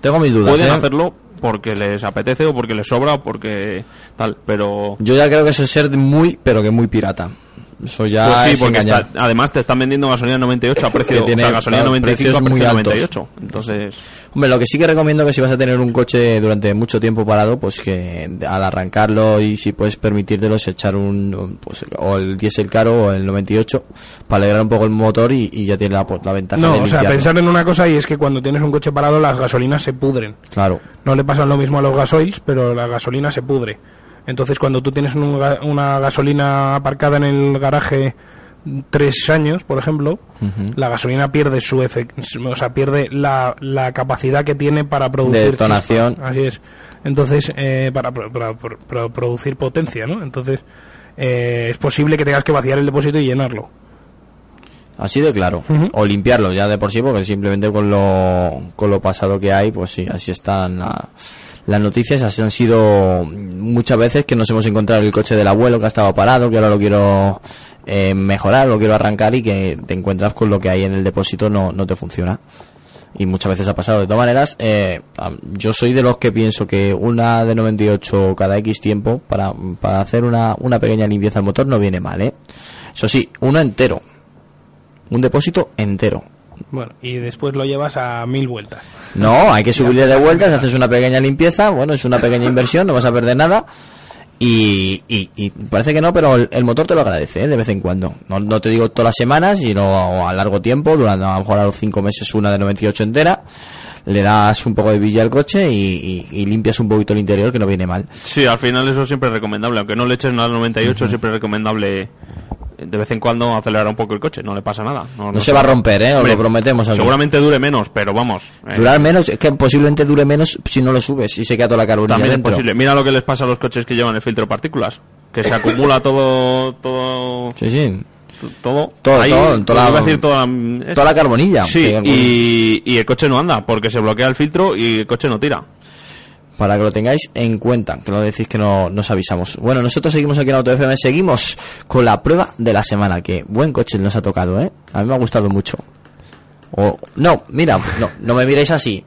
Tengo mis dudas, pueden ¿eh? hacerlo porque les apetece o porque les sobra o porque tal, pero... Yo ya creo que eso es ser muy, pero que muy pirata. Eso ya Pues sí, es porque está- además te están vendiendo gasolina 98 a precio, tiene, o sea, gasolina claro, 95 a muy precio altos. 98. Entonces, Hombre, lo que sí que recomiendo que si vas a tener un coche durante mucho tiempo parado, pues que al arrancarlo y si puedes permitírtelos echar un, pues, o el diésel caro o el 98 para alegrar un poco el motor y, y ya tiene la, pues, la ventaja de No, o sea, limpiarlo. pensar en una cosa y es que cuando tienes un coche parado las gasolinas se pudren. Claro. No le pasa lo mismo a los gasoils, pero la gasolina se pudre. Entonces, cuando tú tienes un una gasolina aparcada en el garaje tres años, por ejemplo, la gasolina pierde su efect, o sea, pierde la, la capacidad que tiene para producir De detonación. chispa. Así es. Entonces, eh, para, para pro- para producir potencia, ¿no? Entonces, eh, es posible que tengas que vaciar el depósito y llenarlo. Así de claro. O limpiarlo ya de por sí, porque simplemente con lo, con lo pasado que hay, pues sí, así están la- las noticias. Han sido muchas veces que nos hemos encontrado el coche del abuelo que ha estado parado, que ahora lo quiero eh, mejorar, lo quiero arrancar y que te encuentras con lo que hay en el depósito no, no te funciona. Y muchas veces ha pasado. De todas maneras, eh, yo soy de los que pienso que una de 98 cada X tiempo para, para hacer una, una pequeña limpieza al motor no viene mal, ¿eh? Eso sí, uno entero. Un depósito entero. Bueno, y después lo llevas a mil vueltas. No, hay que subirle de vueltas, haces una pequeña limpieza, bueno, es una pequeña inversión, no vas a perder nada. Y, y, y parece que no, pero el, el motor te lo agradece ¿eh? de vez en cuando. No, no te digo todas las semanas, sino a largo tiempo, durante a lo mejor a los 5 meses una de 98 entera. Le das un poco de villa al coche y, y- y limpias un poquito el interior, que no viene mal. sí, al final eso siempre es recomendable. Aunque no le eches nada al 98, siempre es recomendable de vez en cuando acelerar un poco el coche. No le pasa nada. No se va a romper, ¿eh? Os lo prometemos. aquí. Seguramente dure menos, pero vamos. eh, Durar menos, es que posiblemente dure menos si no lo subes y se queda toda la carbonilla También es posible. Mira lo que les pasa a los coches que llevan el filtro de partículas. Que se acumula todo, todo, Sí, sí. todo, Todo, ahí, todo, toda la- decir toda, la- Toda la carbonilla. Sí, y, y el coche no anda porque se bloquea el filtro y el coche no tira. Para que lo tengáis en cuenta, que no decís que no nos avisamos. Bueno, nosotros seguimos aquí en Auto FM, seguimos con la prueba de la semana, que buen coche nos ha tocado, ¿eh? A mí me ha gustado mucho. O, no, mira, no, no me miréis así.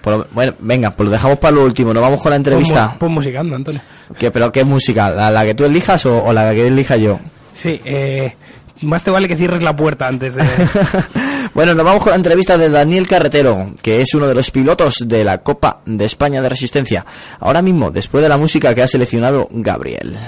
Por bueno, venga, pues lo dejamos para lo último, nos vamos con la entrevista. Pon, pon musicando, Antonio. ¿Qué, ¿Pero qué música? ¿La, la que tú elijas o, o la que elija yo? Sí, eh, más te vale que cierres la puerta antes de... Bueno, nos vamos con la entrevista de Daniel Carretero, que es uno de los pilotos de la Copa de España de Resistencia. Ahora mismo, después de la música que ha seleccionado Gabriel.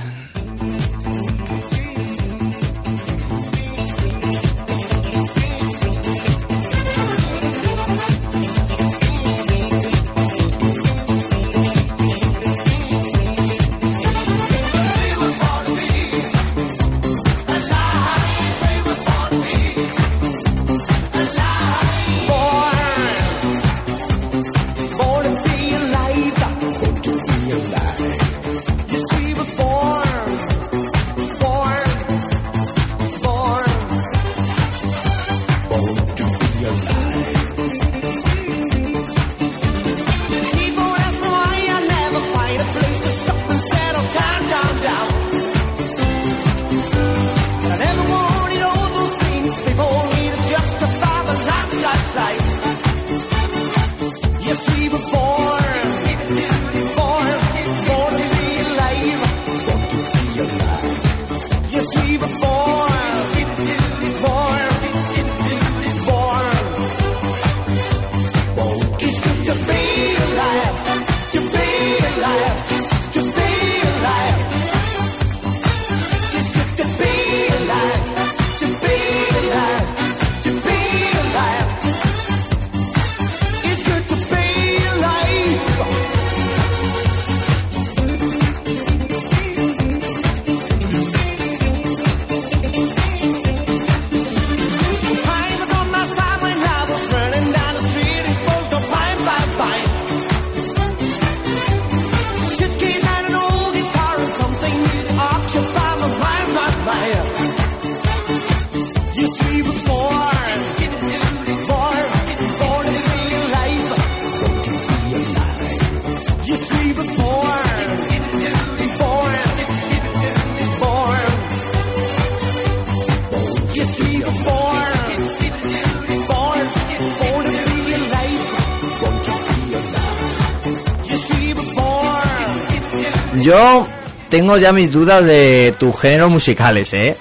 Yo tengo ya mis dudas de tus géneros musicales, ¿eh?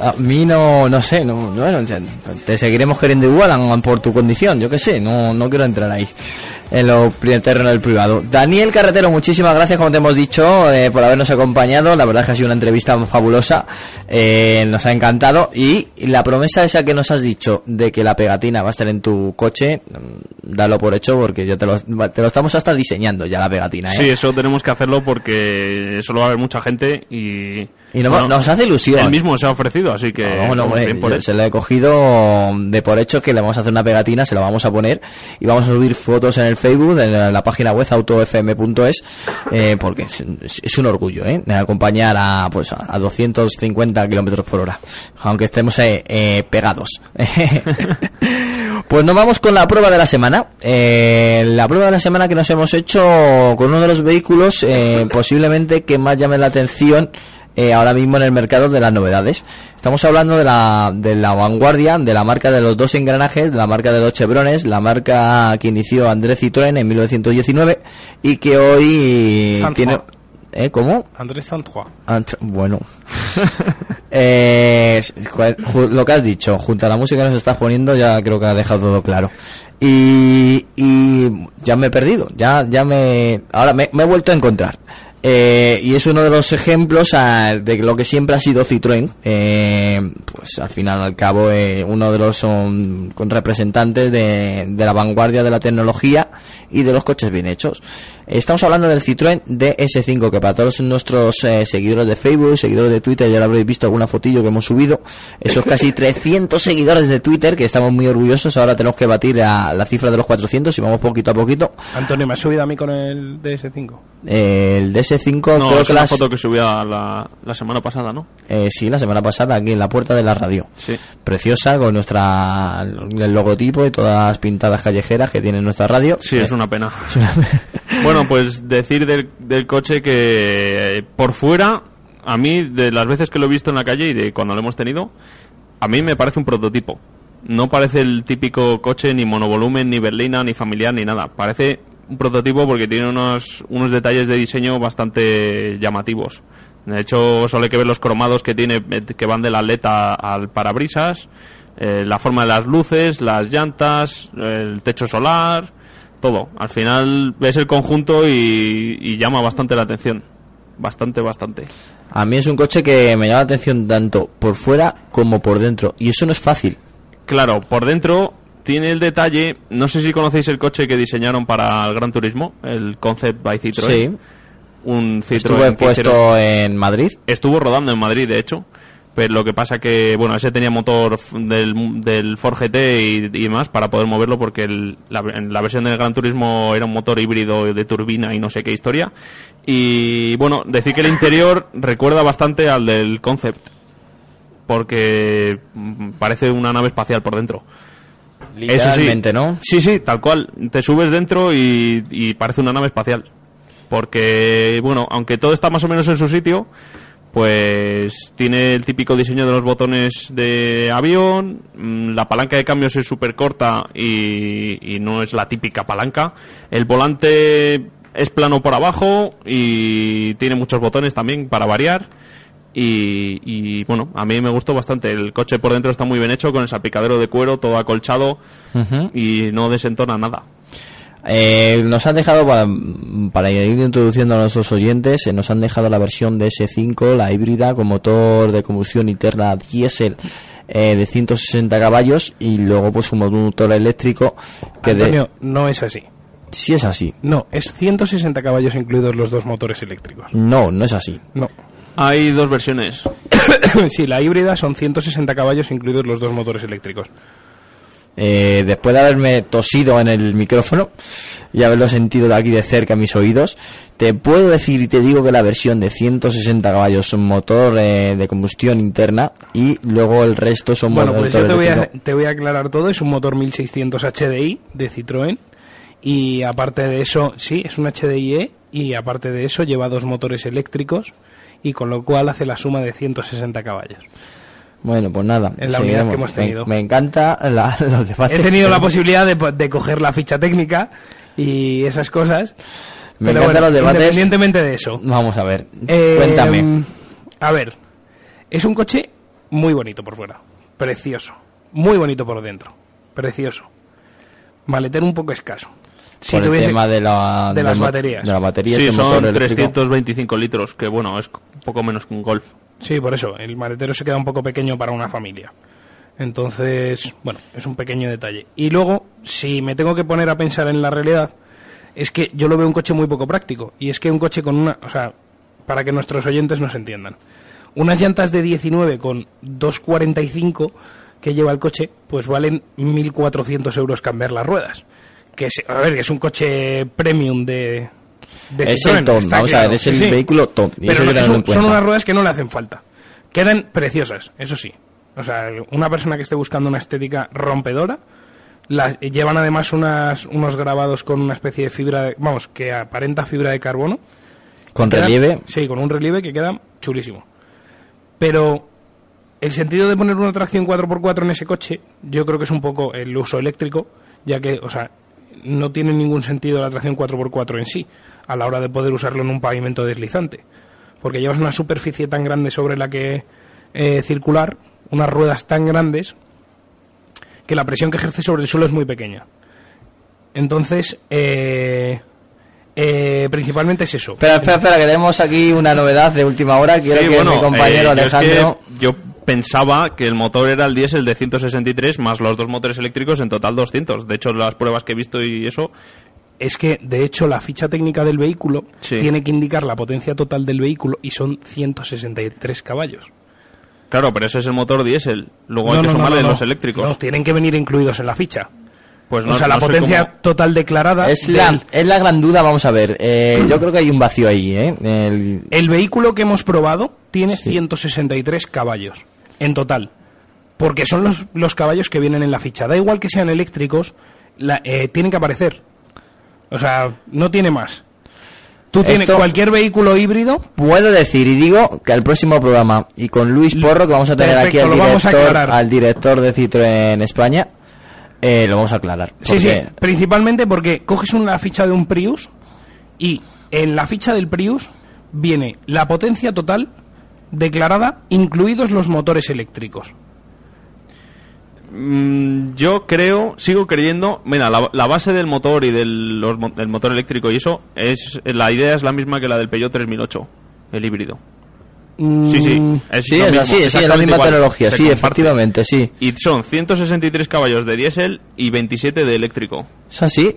A mí no, no sé, no, no, bueno, te seguiremos queriendo igual por tu condición, yo qué sé, no, no quiero entrar ahí en lo terreno del privado. Daniel Carretero, muchísimas gracias, como te hemos dicho, eh, por habernos acompañado. La verdad es que ha sido una entrevista fabulosa, eh, nos ha encantado. Y la promesa esa que nos has dicho de que la pegatina va a estar en tu coche, mm, dalo por hecho porque yo te lo, te lo estamos hasta diseñando ya la pegatina, ¿eh? Sí, eso tenemos que hacerlo porque solo va a haber mucha gente y... Y no- nos hace ilusión. Él mismo se ha ofrecido, así que... No, no, hombre, por se lo he cogido de por hecho que le vamos a hacer una pegatina, se la vamos a poner y vamos a subir fotos en el Facebook, en la, página web autofm.es, eh, porque es, es un orgullo, ¿eh? Acompañar a, pues, a 250 kilómetros por hora, aunque estemos eh, eh, pegados. Pues nos vamos con la prueba de la semana. Eh, la prueba de la semana que nos hemos hecho con uno de los vehículos eh, posiblemente que más llame la atención eh, ahora mismo en el mercado de las novedades. Estamos hablando de la, de la vanguardia, de la marca de los dos engranajes, de la marca de los chevrones, la marca que inició André Citroën en 1919 y que hoy tiene... ¿Eh? ¿Cómo? Andrés Santua. Ant- Bueno. Eh, lo que has dicho, junto a la música que nos estás poniendo, ya creo que ha dejado todo claro. Y, y ya me he perdido, ya, ya me, ahora me, me he vuelto a encontrar. Eh, y es uno de los ejemplos de lo que siempre ha sido Citroën. Eh, pues al final, al cabo, eh, uno de los um, con representantes de, de la vanguardia de la tecnología y de los coches bien hechos. Estamos hablando del Citroën DS5, que para todos nuestros eh, seguidores de Facebook, seguidores de Twitter, ya lo habréis visto alguna fotillo que hemos subido. Esos casi 300 seguidores de Twitter, que estamos muy orgullosos. Ahora tenemos que batir a la cifra de los 400 y vamos poquito a poquito. Antonio, ¿me has subido a mí con el DS5? Eh, el DS5 No, creo es que una las... foto que subía la, la semana pasada, ¿no? Eh, sí, la semana pasada aquí en la puerta de la radio. Sí. Preciosa con nuestra el logotipo y todas las pintadas callejeras que tiene nuestra radio. Sí, es Eh, una pena. Bueno, pues decir del, del coche que eh, por fuera, a mí, de las veces que lo he visto en la calle y de cuando lo hemos tenido, a mí me parece un prototipo. No parece el típico coche ni monovolumen, ni berlina, ni familiar, ni nada. Parece un prototipo porque tiene unos, unos detalles de diseño bastante llamativos. De hecho, solo hay que ver los cromados que tiene, eh, que van del atleta al parabrisas, eh, la forma de las luces, las llantas, el techo solar, todo. Al final ves el conjunto y, y llama bastante la atención. Bastante, bastante. A mí es un coche que me llama la atención tanto por fuera como por dentro. Y eso no es fácil. Claro, por dentro tiene el detalle, no sé si conocéis el coche que diseñaron para el Gran Turismo, el Concept by Citroën. Sí. Un Citroën hicieron- puesto en Madrid. estuvo rodando en Madrid, de hecho. Pero lo que pasa que, bueno, ese tenía motor del, del Ford GT y, y demás para poder moverlo porque el- la, en la versión del Gran Turismo era un motor híbrido de turbina y no sé qué historia. Y bueno, decir que el interior recuerda bastante al del Concept. Porque mm, parece una nave espacial por dentro. Eso sí. Literalmente, ¿no? Sí, sí, tal cual. Te subes dentro y, y parece una nave espacial. Porque, bueno, aunque todo está más o menos en su sitio, pues tiene el típico diseño de los botones de avión, mm, la palanca de cambios es súper corta y, y no es la típica palanca. El volante es plano por abajo y tiene muchos botones también para variar. Y, y, bueno, a mí me gustó bastante. El coche por dentro está muy bien hecho, con el salpicadero de cuero, todo acolchado y no desentona nada. Eh, nos han dejado, para, para ir introduciendo a nuestros oyentes, eh, nos han dejado la versión de S5, la híbrida, con motor de combustión interna diésel eh, de 160 caballos y luego pues un motor eléctrico que de... Antonio, no es así. Si es así. No, es 160 caballos incluidos los dos motores eléctricos. No, no es así. No. Hay dos versiones. sí, la híbrida son 160 caballos incluidos los dos motores eléctricos. Eh, después de haberme tosido en el micrófono y haberlo sentido de aquí de cerca a mis oídos, te puedo decir y te digo que la versión de 160 caballos son motor eh, de combustión interna y luego el resto son Bueno, pues yo motores te voy, a, eléctricos. te voy a aclarar todo. Es un motor 1600 HDI de Citroën. Y aparte de eso, sí, es un HDIe. Y aparte de eso, lleva dos motores eléctricos. Y con lo cual hace la suma de 160 caballos. Bueno, pues nada. Es la unidad que hemos Me- tenido. Me, encanta la- los debates. He tenido la posibilidad de, coger la ficha técnica y esas cosas. Me Pero encantan bueno, los debates. independientemente de eso. Vamos a ver. Eh, Cuéntame. A ver, es un coche muy bonito por fuera, precioso, muy bonito por dentro, precioso. Maletero un poco escaso. Si por el tema de, la, de las baterías. De la batería Sí, son eléctrico. 325 litros, que bueno, es poco menos que un Golf. Sí, por eso, el maletero se queda un poco pequeño para una familia. Entonces, bueno, es un pequeño detalle. Y luego, si me tengo que poner a pensar en la realidad, es que yo lo veo un coche muy poco práctico. Y es que un coche con una, o sea, para que nuestros oyentes nos entiendan, unas llantas de 19 con 245 que lleva el coche, pues valen 1.400 euros cambiar las ruedas. Que es, a ver, que es un coche premium de... de Es el Citroën, top, está vamos a claro, ver, es el sí. vehículo top. Y Pero no, son unas ruedas que no le hacen falta. Quedan preciosas, eso sí. O sea, una persona que esté buscando una estética rompedora, las, llevan además unas, unos grabados con una especie de fibra, de- vamos, que aparenta fibra de carbono. Con Quedan- relieve. Sí, con un relieve que queda chulísimo. Pero el sentido de poner una tracción 4x4 en ese coche, yo creo que es un poco el uso eléctrico, ya que, o sea, no tiene ningún sentido la tracción 4x4 en sí, a la hora de poder usarlo en un pavimento deslizante. Porque llevas una superficie tan grande sobre la que eh, circular, unas ruedas tan grandes, que la presión que ejerce sobre el suelo es muy pequeña. Entonces, eh, eh, principalmente es eso. Espera, espera, espera, que tenemos aquí una novedad de última hora. Quiero Sí, que bueno, mi compañero eh, yo es Alejandro... que yo pensaba que el motor era el diésel de 163 más los dos motores eléctricos en total 200. De hecho, las pruebas que he visto y eso, es que, de hecho, la ficha técnica del vehículo Sí. tiene que indicar la potencia total del vehículo y son 163 caballos. claro, pero ese es el motor diésel. Luego hay No, que no, sumarle no, no. los eléctricos. No, tienen que venir incluidos en la ficha. Pues no, o sea, la potencia cómo- total declarada. Es del- la, es la gran duda, vamos a ver. Eh, yo creo que hay un vacío ahí, ¿eh? El- El vehículo que hemos probado tiene 163 caballos en total. Porque son los, los caballos que vienen en la ficha. Da igual que sean eléctricos, la- eh, tienen que aparecer. O sea, no tiene más. Tú tienes Esto- cualquier vehículo híbrido. Puedo decir y digo que el próximo programa y con Luis Porro, que vamos a tener aquí al director, al director de Citroën en España, eh, lo vamos a aclarar. Sí, sí, principalmente porque coges una ficha de un Prius y en la ficha del Prius viene la potencia total declarada, incluidos los motores eléctricos. Mm, yo creo, sigo creyendo, mira, la, la base del motor y del, los mo- del motor eléctrico y eso, es la idea es la misma que la del Peugeot 3008, el híbrido. Sí, sí, Mm, es, Sí, lo es así, sí, es la misma igual, tecnología, se sí, comparte. efectivamente, sí. Y son 163 caballos de diésel y 27 de eléctrico. Es así.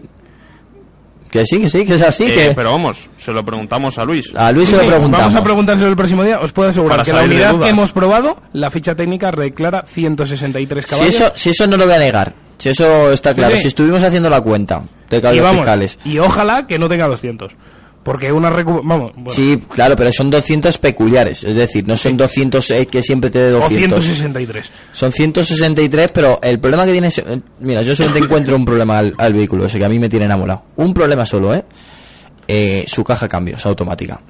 Que sí, que sí, que es así. Eh, que Pero vamos, se lo preguntamos a Luis. A Luis sí, se lo preguntamos. vamos a preguntárselo el próximo día. Os puedo asegurar Para que la unidad que hemos probado, la ficha técnica declara 163 si, caballos. eso, si eso no lo voy a negar. Si eso está claro. sí. Si estuvimos haciendo la cuenta de y, caballos vamos, fiscales. y ojalá que no tenga 200. Porque una recu- Vamos, bueno, Sí, claro, pero son 200 peculiares. Es decir, no son 200 eh, que siempre te dé o 200. 163. Son 163, pero el problema que tiene es... eh, Mira, yo solamente encuentro un problema al, al vehículo, ese que a mí me tiene enamorado. Un problema solo, ¿eh? Eh, su caja cambios automática.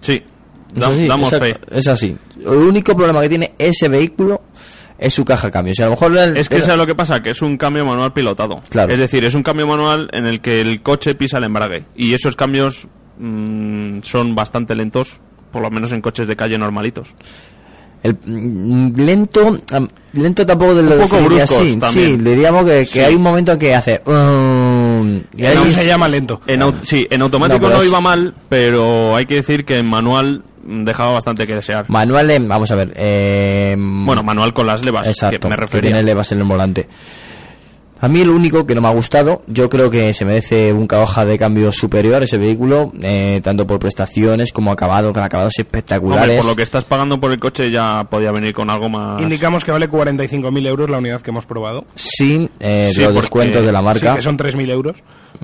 Sí, Es así, damos es, fe. es así. El único problema que tiene ese vehículo es su caja de cambios. Y a lo mejor... el- Es que el- ¿sabes lo que pasa? Que es un cambio manual pilotado. Claro. Es decir, es un cambio manual en el que el coche pisa el embrague. Y esos cambios mm, son bastante lentos, por lo menos en coches de calle normalitos. El, mm, lento, lento tampoco de lo Un poco definiría bruscos así. también. Sí, diríamos que, que Sí. hay un momento en que hace. um, y ahí se llama lento. En au- sí, en automático No, no, pero es- iba mal, pero hay que decir que en manual dejaba bastante que desear. Manual, en- vamos a ver. eh, bueno, manual con las levas, Exacto, que me que refería. tiene levas en el volante. A mí lo único que no me ha gustado, yo creo que se merece un caja de cambio superior ese vehículo, eh, tanto por prestaciones como acabado, con acabados Hombre, espectaculares. por lo que estás pagando por el coche ya podía venir con algo más... Indicamos que vale 45.000 euros la unidad que hemos probado. Sin eh, Sí, los porque- descuentos de la Sí, marca. que son 3.000 euros.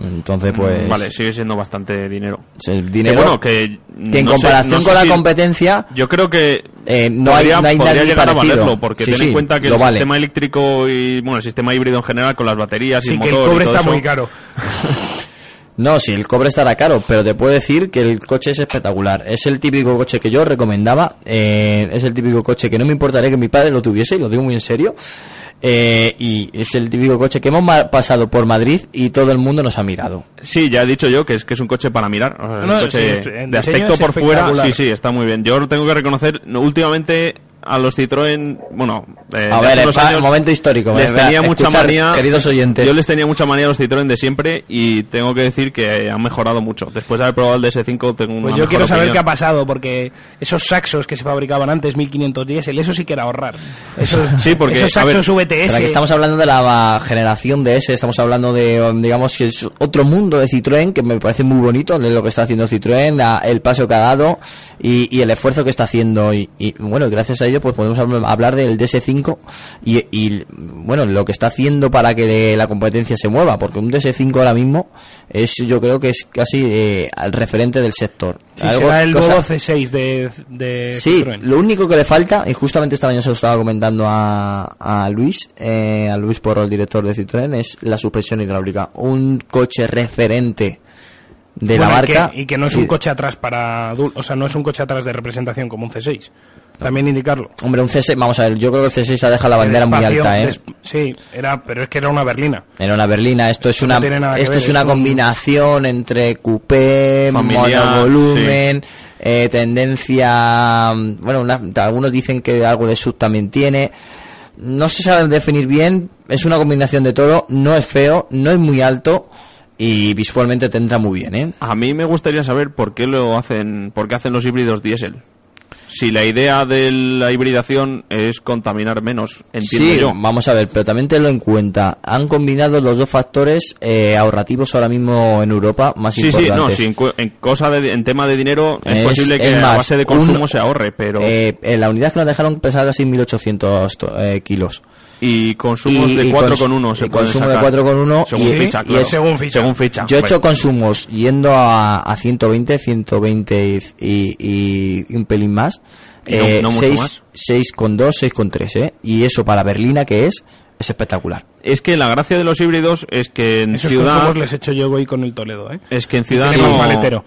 Entonces, pues. Vale, sigue siendo bastante dinero. es dinero Que bueno, que... que en no sé- comparación no sé con la si- competencia, Yo creo que Eh, no hay- podría, no hay podría nadie llegar parecido. a valerlo, porque Sí, ten sí, en cuenta que el vale. sistema eléctrico y bueno, el sistema híbrido en general con las baterías y Sí, el que el motor y cobre todo está eso, muy caro. No, sí, el cobre estará caro, pero te puedo decir que el coche es espectacular. Es el típico coche que yo recomendaba. eh, es el típico coche que no me importaría que mi padre lo tuviese, y lo digo muy en serio. Eh, y es el típico coche que hemos ma- pasado por Madrid y todo el mundo nos ha mirado. Sí, ya he dicho yo que es que es un coche para mirar. O sea, No, un coche sí, de aspecto por fuera, sí, sí, está muy bien. Yo lo tengo que reconocer, no, últimamente a los Citroën, bueno, eh, A ver, unos años momento histórico. Les ¿verdad? tenía mucha Escuchar, manía, Queridos oyentes. Yo les tenía mucha manía a los Citroën de siempre y tengo que decir que han mejorado mucho. Después de haber probado el DS5 tengo una Pues yo mejor quiero saber opinión. qué ha pasado, porque esos saxos que se fabricaban antes, 1500 diésel, eso sí que era ahorrar. Esos, Sí, porque, esos ver, saxos Pero VTS. aquí estamos hablando de la generación de S, estamos hablando de, digamos, que es otro mundo de Citroën que me parece muy bonito, de lo que está haciendo Citroën, la- el paso que ha dado y, y el esfuerzo que está haciendo. Y, y, bueno, gracias a ello, pues podemos habl- hablar del DS5 y, y, bueno, lo que está haciendo para que la competencia se mueva, porque un DS5 ahora mismo es, yo creo que es casi eh, el referente del sector. Sí, Algo- será el cosa- nuevo C6 de, de Sí, Citroën. lo único que le falta, y justamente esta mañana se lo estaba comentando a, a Luis, eh, a Luis Porro, el director de Citroën, es la suspensión hidráulica. Un coche referente de la Bueno, y que- marca. y que no es un coche atrás para o sea, no es un coche atrás de representación como un C6. También indicarlo. Hombre, un C6, vamos a ver, yo creo que el C6 ha dejado la bandera muy alta, ¿eh? des- Sí, era, pero es que era una berlina. Era una berlina, esto es una no esto ver, es una es un- combinación entre coupé, Familiar, monovolumen, eh, tendencia, mm, bueno, una- algunos dicen que algo de sub también tiene. No se sabe definir bien, es una combinación de todo, no es feo, no es muy alto y visualmente te entra muy bien, ¿eh? A mí me gustaría saber por qué lo hacen, por qué hacen los híbridos diésel. Si la idea de la hibridación es contaminar menos, entiendo sí, yo. vamos a ver, pero también tenlo en cuenta. Han combinado los dos factores eh, ahorrativos ahora mismo en Europa más Sí, sí, importantes. no, si en, en cosa de, en tema de dinero es, Es- posible que es a más, base de consumo un- se ahorre, pero Eh, en la unidad que nos dejaron pesaba casi 1800 to- eh, kilos. Y consumos y- de y 4,1 cons- se y pueden consumo de sacar. 4,1 según y- ficha, y claro. es- según ficha. Según ficha. Yo he hecho consumos yendo a, a 120, 120 y, y- y un pelín más. Y no- no mucho seis- más. 6,2, 6,3, ¿eh? Y eso para Berlina, que es, es espectacular. Es que la gracia de los híbridos es que en Esos ciudad les he hecho yo voy con el Toledo, ¿eh? es que en ciudad no- maletero.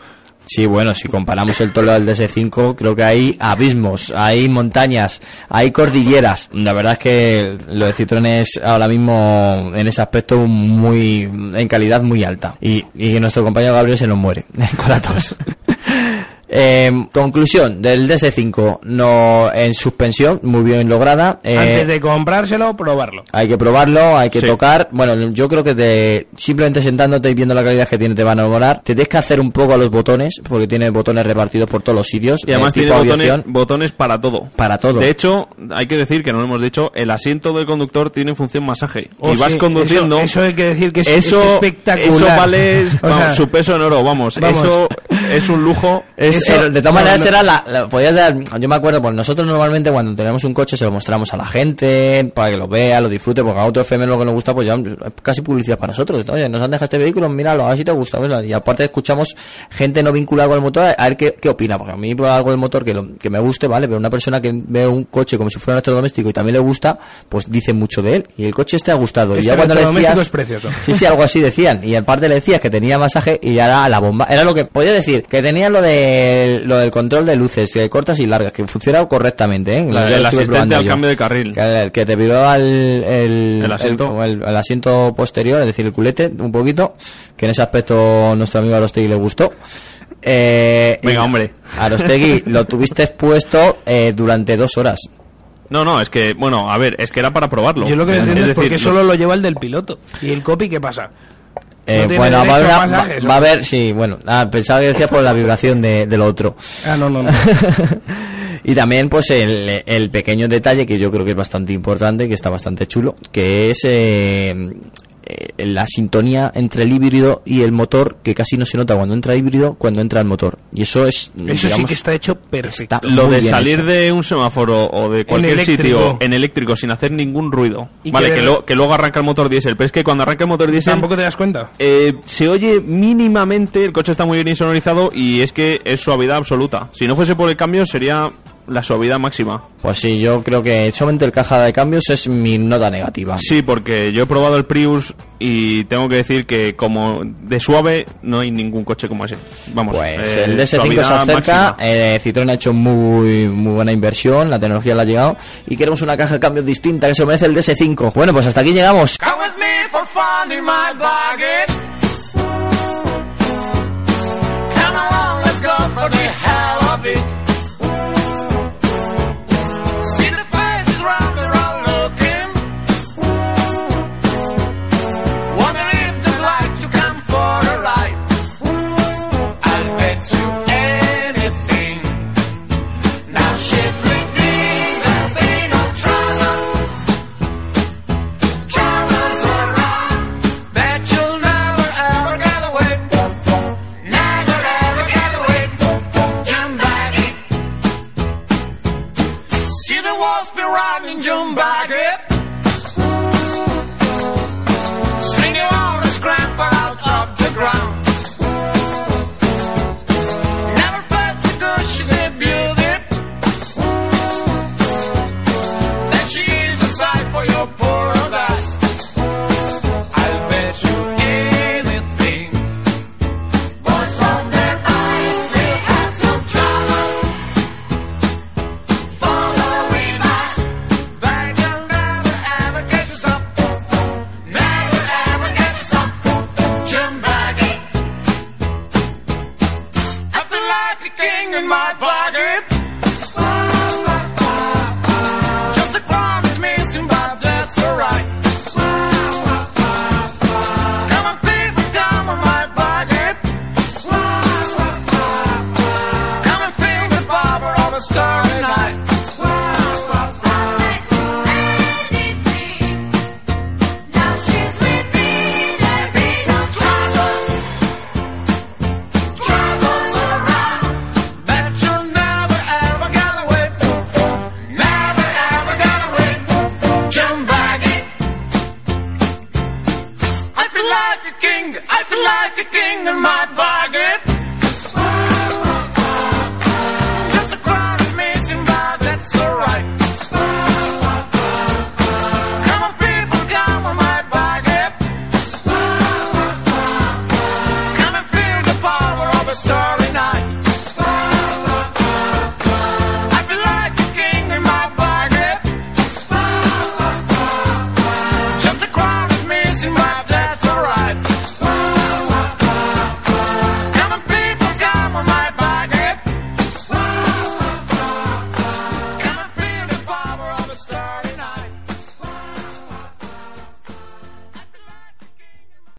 Sí, bueno, si comparamos el Toledo al DS5, creo que hay abismos, hay montañas, hay cordilleras. La verdad es que lo de Citroën es ahora mismo en ese aspecto muy en calidad muy alta. Y, y nuestro compañero Gabriel se nos muere con la tos. Eh, conclusión del DS5 no en suspensión muy bien lograda Eh, Antes de comprárselo, probarlo. hay que probarlo, hay que Sí. tocar. Bueno, yo creo que de, simplemente sentándote y viendo la calidad que tiene te van a enamorar. Te tienes que hacer un poco a los botones, porque tiene botones repartidos por todos los sitios. y además eh, tiene botones, botones para todo. Para todo. De hecho, hay que decir que no lo hemos dicho, el asiento del conductor tiene función masaje. Oh, y vas sí, conduciendo. Eso, eso hay que decir que es, eso, es espectacular. eso vale O vamos, sea, su peso en oro, vamos. vamos. Eso es un lujo. Es- Eso- de todas maneras era la, la- podías dar- yo me acuerdo pues nosotros normalmente cuando tenemos un coche se lo mostramos a la gente para que lo vea lo disfrute porque a otro FM lo que nos gusta pues ya casi publicidad para nosotros oye nos han dejado este vehículo míralo a ver si te gusta ¿ves? y aparte escuchamos gente no vinculada con el motor a ver qué, qué opina porque a mí por algo del motor que, lo- que me guste vale pero una persona que ve un coche como si fuera un electrodoméstico y también le gusta pues dice mucho de él y el coche este ha gustado y Este ya cuando le decías es precioso. Sí, sí, algo así decían. Y aparte le decías que tenía masaje y ya era la bomba. Era lo que podía decir, que tenía lo de lo del control de luces, que cortas y largas, que funcionaba correctamente, ¿eh? La- el asistente al yo. cambio de carril. Que, que te vibraba el, el, El asiento. el, el asiento posterior, es decir, el culete, un poquito, que en ese aspecto nuestro amigo Arostegui le gustó. Eh, Venga, hombre. Arostegui, lo tuviste puesto eh, durante dos horas. No, no, es que, bueno, a ver, es que era para probarlo. Yo lo que entiendo es, decir, qué solo lo lleva el del piloto. ¿Y el copy qué pasa? Eh, bueno, va a, haber masajes, va- a haber, sí, bueno, ah, pensaba que decía por la vibración de, de lo otro. Ah, no, no, no. y también pues el, el pequeño detalle que yo creo que es bastante importante, que está bastante chulo, que es eh, la sintonía entre el híbrido y el motor, que casi no se nota cuando entra híbrido, cuando entra el motor. Y eso es... Eso sí que está hecho perfecto. está Lo de salir hecho. de un semáforo o de cualquier sitio en eléctrico sin hacer ningún ruido. Y Vale, que que, de- lo- que luego arranca el motor diésel. Pero es que cuando arranca el motor diésel... ¿Tampoco te das cuenta? eh, se oye mínimamente, el coche está muy bien insonorizado y es que es suavidad absoluta. Si no fuese por el cambio sería la suavidad máxima. Pues sí, yo creo que solamente el caja de cambios es mi nota negativa. Sí, porque yo he probado el Prius y tengo que decir que como de suave no hay ningún coche como ese. Vamos, Pues eh, el DS5 se acerca, máxima. eh, Citroën ha hecho muy muy buena inversión, la tecnología le ha llegado y queremos una caja de cambios distinta que se merece el DS5. Bueno, pues hasta aquí llegamos. Come with me for fun in my bargain. Come along, let's go for the hell